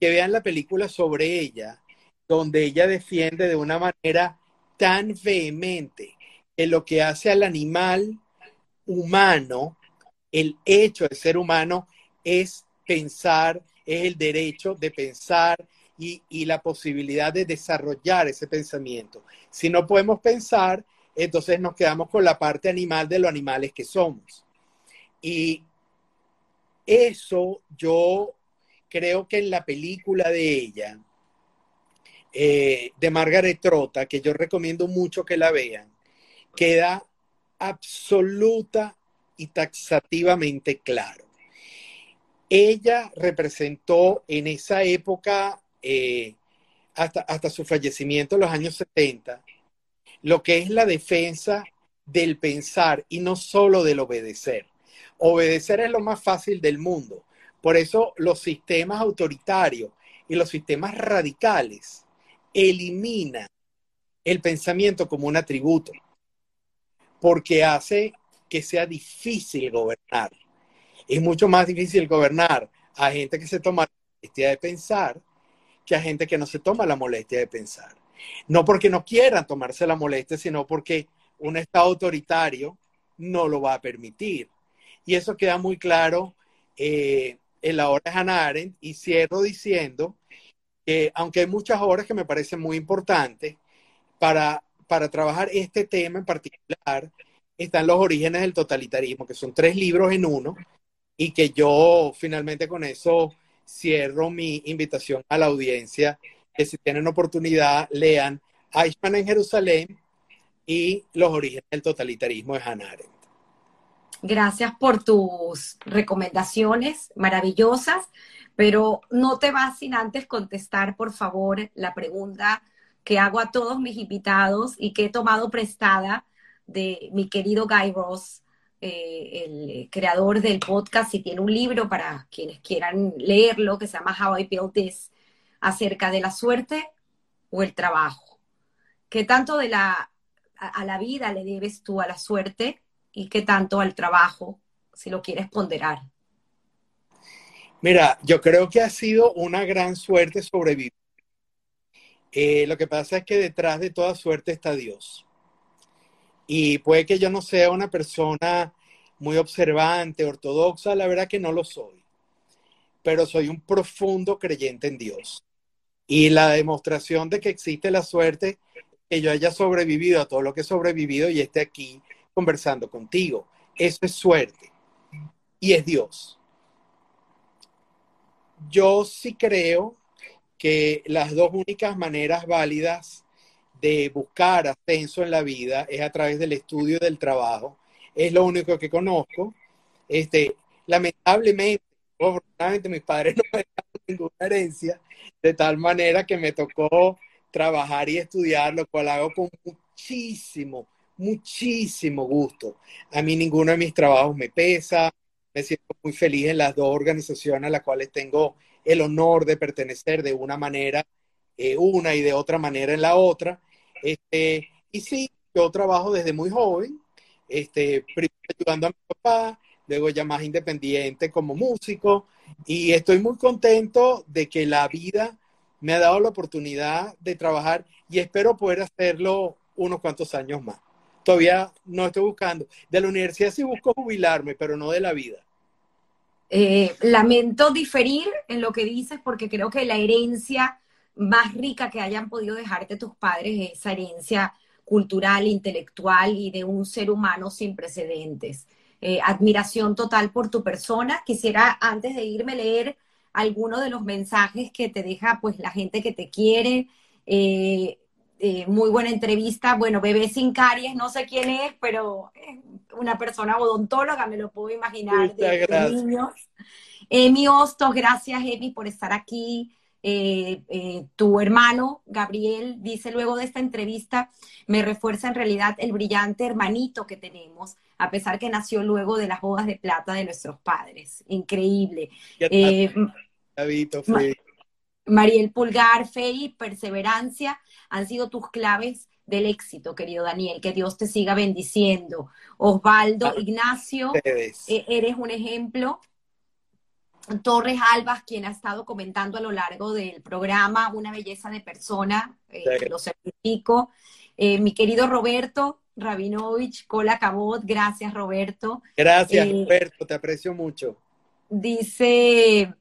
que vean la película sobre ella, donde ella defiende de una manera tan vehemente que lo que hace al animal humano, el hecho de ser humano, es pensar, es el derecho de pensar y, la posibilidad de desarrollar ese pensamiento. Si no podemos pensar, entonces nos quedamos con la parte animal de los animales que somos. Y eso yo creo que en la película de ella, eh, de Margaret Trota, que yo recomiendo mucho que la vean, queda absoluta y taxativamente claro. Ella representó en esa época, eh, hasta, hasta su fallecimiento en los años 70, lo que es la defensa del pensar y no solo del obedecer. Obedecer es lo más fácil del mundo. Por eso los sistemas autoritarios y los sistemas radicales eliminan el pensamiento como un atributo, porque hace que sea difícil gobernar. Es mucho más difícil gobernar a gente que se toma la molestia de pensar que a gente que no se toma la molestia de pensar. No porque no quieran tomarse la molestia, sino porque un Estado autoritario no lo va a permitir. Y eso queda muy claro eh, en la obra de Hannah Arendt. Y cierro diciendo que, aunque hay muchas obras que me parecen muy importantes, para, para trabajar este tema en particular, están los orígenes del totalitarismo, que son tres libros en uno, y que yo finalmente con eso cierro mi invitación a la audiencia que si tienen oportunidad lean Eichmann en Jerusalén y los orígenes del totalitarismo de Hannah Arendt. Gracias por tus recomendaciones maravillosas, pero no te vas sin antes contestar, por favor, la pregunta que hago a todos mis invitados y que he tomado prestada de mi querido Guy Ross, eh, el creador del podcast, y tiene un libro para quienes quieran leerlo que se llama How I This, acerca de la suerte o el trabajo. ¿Qué tanto de la, a, la vida le debes tú a la suerte y qué tanto al trabajo, si lo quieres ponderar? Mira, yo creo que ha sido una gran suerte sobrevivir. Eh, lo que pasa es que detrás de toda suerte está Dios. Y puede que yo no sea una persona muy observante, ortodoxa, la verdad que no lo soy. Pero soy un profundo creyente en Dios. Y la demostración de que existe la suerte, que yo haya sobrevivido a todo lo que he sobrevivido y esté aquí conversando contigo. Eso es suerte. Y es Dios. Yo sí creo que las dos únicas maneras válidas de buscar ascenso en la vida es a través del estudio y del trabajo. Es lo único que conozco. Este, lamentablemente, afortunadamente mis padres no me dejaron ninguna herencia, de tal manera que me tocó trabajar y estudiar, lo cual hago con muchísimo, muchísimo gusto. A mí ninguno de mis trabajos me pesa, me siento muy feliz en las dos organizaciones a las cuales tengo el honor de pertenecer de una manera, eh, una y de otra manera en la otra. Este, y sí, yo trabajo desde muy joven, este, ayudando a mi papá, luego ya más independiente como músico, y estoy muy contento de que la vida me ha dado la oportunidad de trabajar y espero poder hacerlo unos cuantos años más. Todavía no estoy buscando. De la universidad sí busco jubilarme, pero no de la vida. Eh, lamento diferir en lo que dices porque creo que la herencia más rica que hayan podido dejarte tus padres es esa herencia cultural, intelectual y de un ser humano sin precedentes. Eh, admiración total por tu persona. Quisiera antes de irme leer algunos de los mensajes que te deja pues la gente que te quiere. Eh, eh, muy buena entrevista. Bueno, Bebé sin caries, no sé quién es, pero es una persona odontóloga, me lo puedo imaginar, de, niños. Emi Hostos, gracias Emi por estar aquí. Eh, tu hermano, Gabriel, dice luego de esta entrevista, me refuerza en realidad el brillante hermanito que tenemos, a pesar que nació luego de las bodas de plata de nuestros padres. Increíble. Eh, Mariel Pulgar, fe y perseverancia han sido tus claves del éxito, querido Daniel. Que Dios te siga bendiciendo. Osvaldo, Ignacio, eh, eres un ejemplo. Torres Albas, quien ha estado comentando a lo largo del programa, una belleza de persona, eh, lo certifico. Eh, mi querido Roberto Rabinovich, Cola Cabot, gracias Roberto. Gracias Roberto, te aprecio mucho. Dice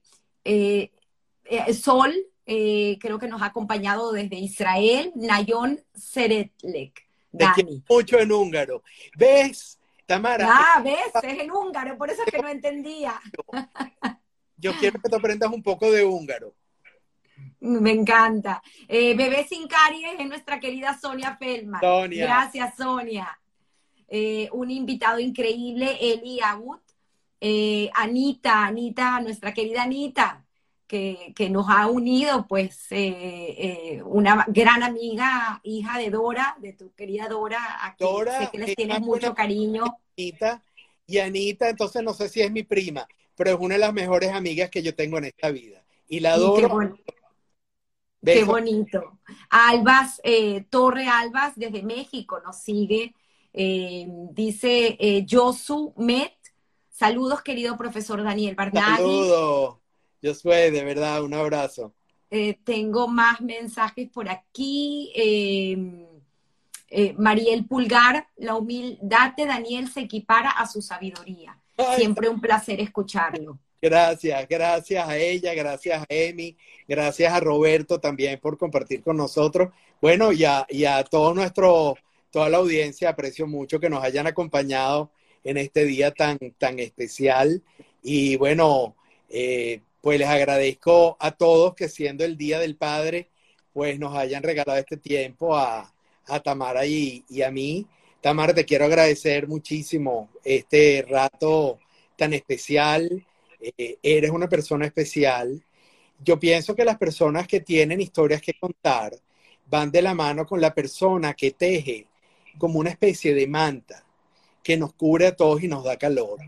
Sol, eh, creo que nos ha acompañado desde Israel, Nayon Seretlek. Dani. Mucho en húngaro. ¿Ves, Tamara? Ah, ves, es en húngaro, por eso es que no entendía. Yo quiero que te aprendas un poco de húngaro. Me encanta. Eh, Bebé sin caries es nuestra querida Sonia Feldman. Sonia. Gracias, Sonia. Eh, un invitado increíble, Eli Agut. Anita, Anita, nuestra querida Anita que, nos ha unido, pues, eh, eh, una gran amiga, hija de Dora, de tu querida Dora, a quien sé que les tienes mucho cariño. Anita, y Anita, entonces no sé si es mi prima, pero es una de las mejores amigas que yo tengo en esta vida. Y la adoro. Qué, bonito. Albas, eh, Torre Albas, desde México, nos sigue. dice Josu Met. Saludos, querido profesor Daniel Barnaghi. Saludos. Soy, de verdad, un abrazo. Eh, tengo más mensajes por aquí. Eh, eh, Mariel Pulgar, la humildad de Daniel se equipara a su sabiduría. Siempre un placer escucharlo. Gracias, gracias a ella, gracias a Emi, gracias a Roberto también por compartir con nosotros. Bueno, y a, y a todo nuestro, toda la audiencia, aprecio mucho que nos hayan acompañado en este día tan, tan especial. Y bueno, eh, pues les agradezco a todos que siendo el Día del Padre, pues nos hayan regalado este tiempo a, Tamara y, a mí. Tamara, te quiero agradecer muchísimo este rato tan especial. Eh, eres una persona especial. Yo pienso que las personas que tienen historias que contar van de la mano con la persona que teje como una especie de manta que nos cubre a todos y nos da calor.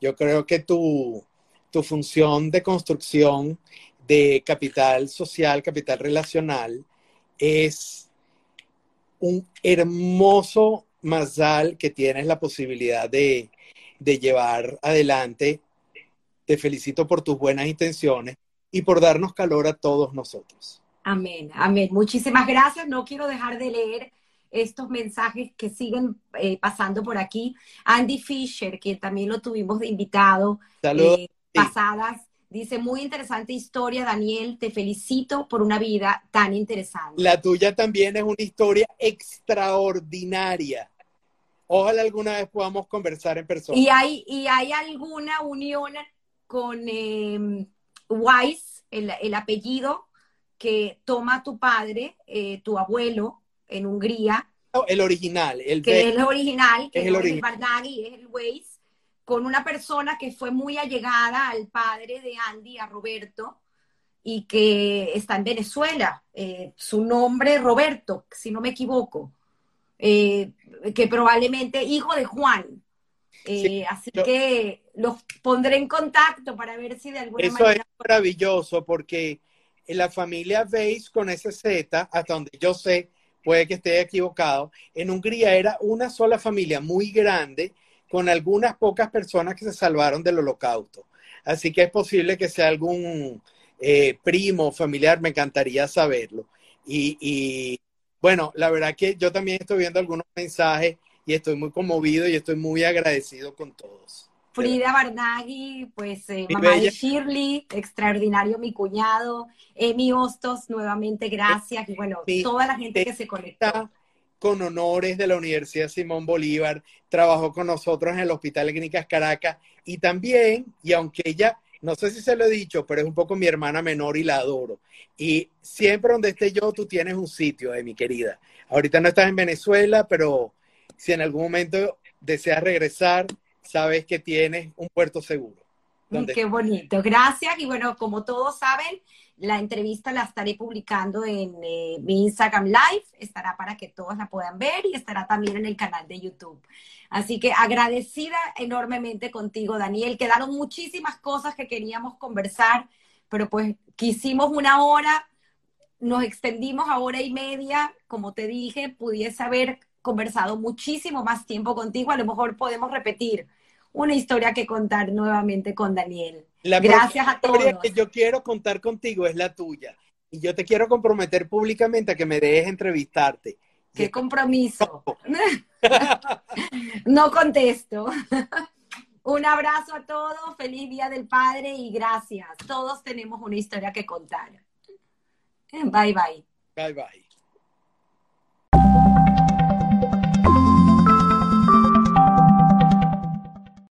Yo creo que tú tu función de construcción de capital social, capital relacional, es un hermoso mazal que tienes la posibilidad de, de llevar adelante. Te felicito por tus buenas intenciones y por darnos calor a todos nosotros. Amén, amén. Muchísimas gracias. No quiero dejar de leer estos mensajes que siguen eh, pasando por aquí. Andy Fisher, que también lo tuvimos de invitado. Saludos. Eh, pasadas. Dice, muy interesante historia, Daniel, te felicito por una vida tan interesante. La tuya también es una historia extraordinaria. Ojalá alguna vez podamos conversar en persona. ¿Y hay, y hay alguna unión con eh, Wise, el, apellido que toma tu padre, eh, tu abuelo, en Hungría. el original, el que es el original, que es el, Barnaghi, es el Waze, con una persona que fue muy allegada al padre de Andy, a Roberto, y que está en Venezuela. Eh, su nombre Roberto, si no me equivoco, eh, que probablemente hijo de Juan. Eh, así que los pondré en contacto para ver si de alguna Eso manera... es maravilloso porque en la familia Weiss con ese Z, hasta donde yo sé, puede que esté equivocado, en Hungría era una sola familia muy grande con algunas pocas personas que se salvaron del holocausto. Así que es posible que sea algún eh, primo familiar, me encantaría saberlo. Y, y, bueno, la verdad que yo también estoy viendo algunos mensajes y estoy muy conmovido y estoy muy agradecido con todos. Frida Barnaghi, pues eh, mamá de Shirley, extraordinario mi cuñado, Emi Hostos, nuevamente gracias, y bueno, mi, toda la gente que se conectó. Con honores de la Universidad Simón Bolívar, trabajó con nosotros en el Hospital de Clínicas Caracas y también, y aunque ella, no sé si se lo he dicho, pero es un poco mi hermana menor y la adoro. Y siempre donde esté yo, tú tienes un sitio, eh, mi querida. Ahorita no estás en Venezuela, pero si en algún momento deseas regresar, sabes que tienes un puerto seguro. Qué bonito, gracias. Y bueno, como todos saben, la entrevista la estaré publicando en eh, mi Instagram Live, estará para que todos la puedan ver y estará también en el canal de YouTube. Así que agradecida enormemente contigo, Daniel. Quedaron muchísimas cosas que queríamos conversar, pero pues quisimos una hora, nos extendimos a hora y media, como te dije, pudiese haber conversado muchísimo más tiempo contigo, a lo mejor podemos repetir una historia que contar nuevamente con Daniel. La Gracias a todos. historia que yo quiero contar contigo es la tuya. Y yo te quiero comprometer públicamente a que me dejes entrevistarte. ¿Qué compromiso? no contesto. Un abrazo a todos, feliz Día del Padre y gracias. Todos tenemos una historia que contar. Bye bye. Bye bye.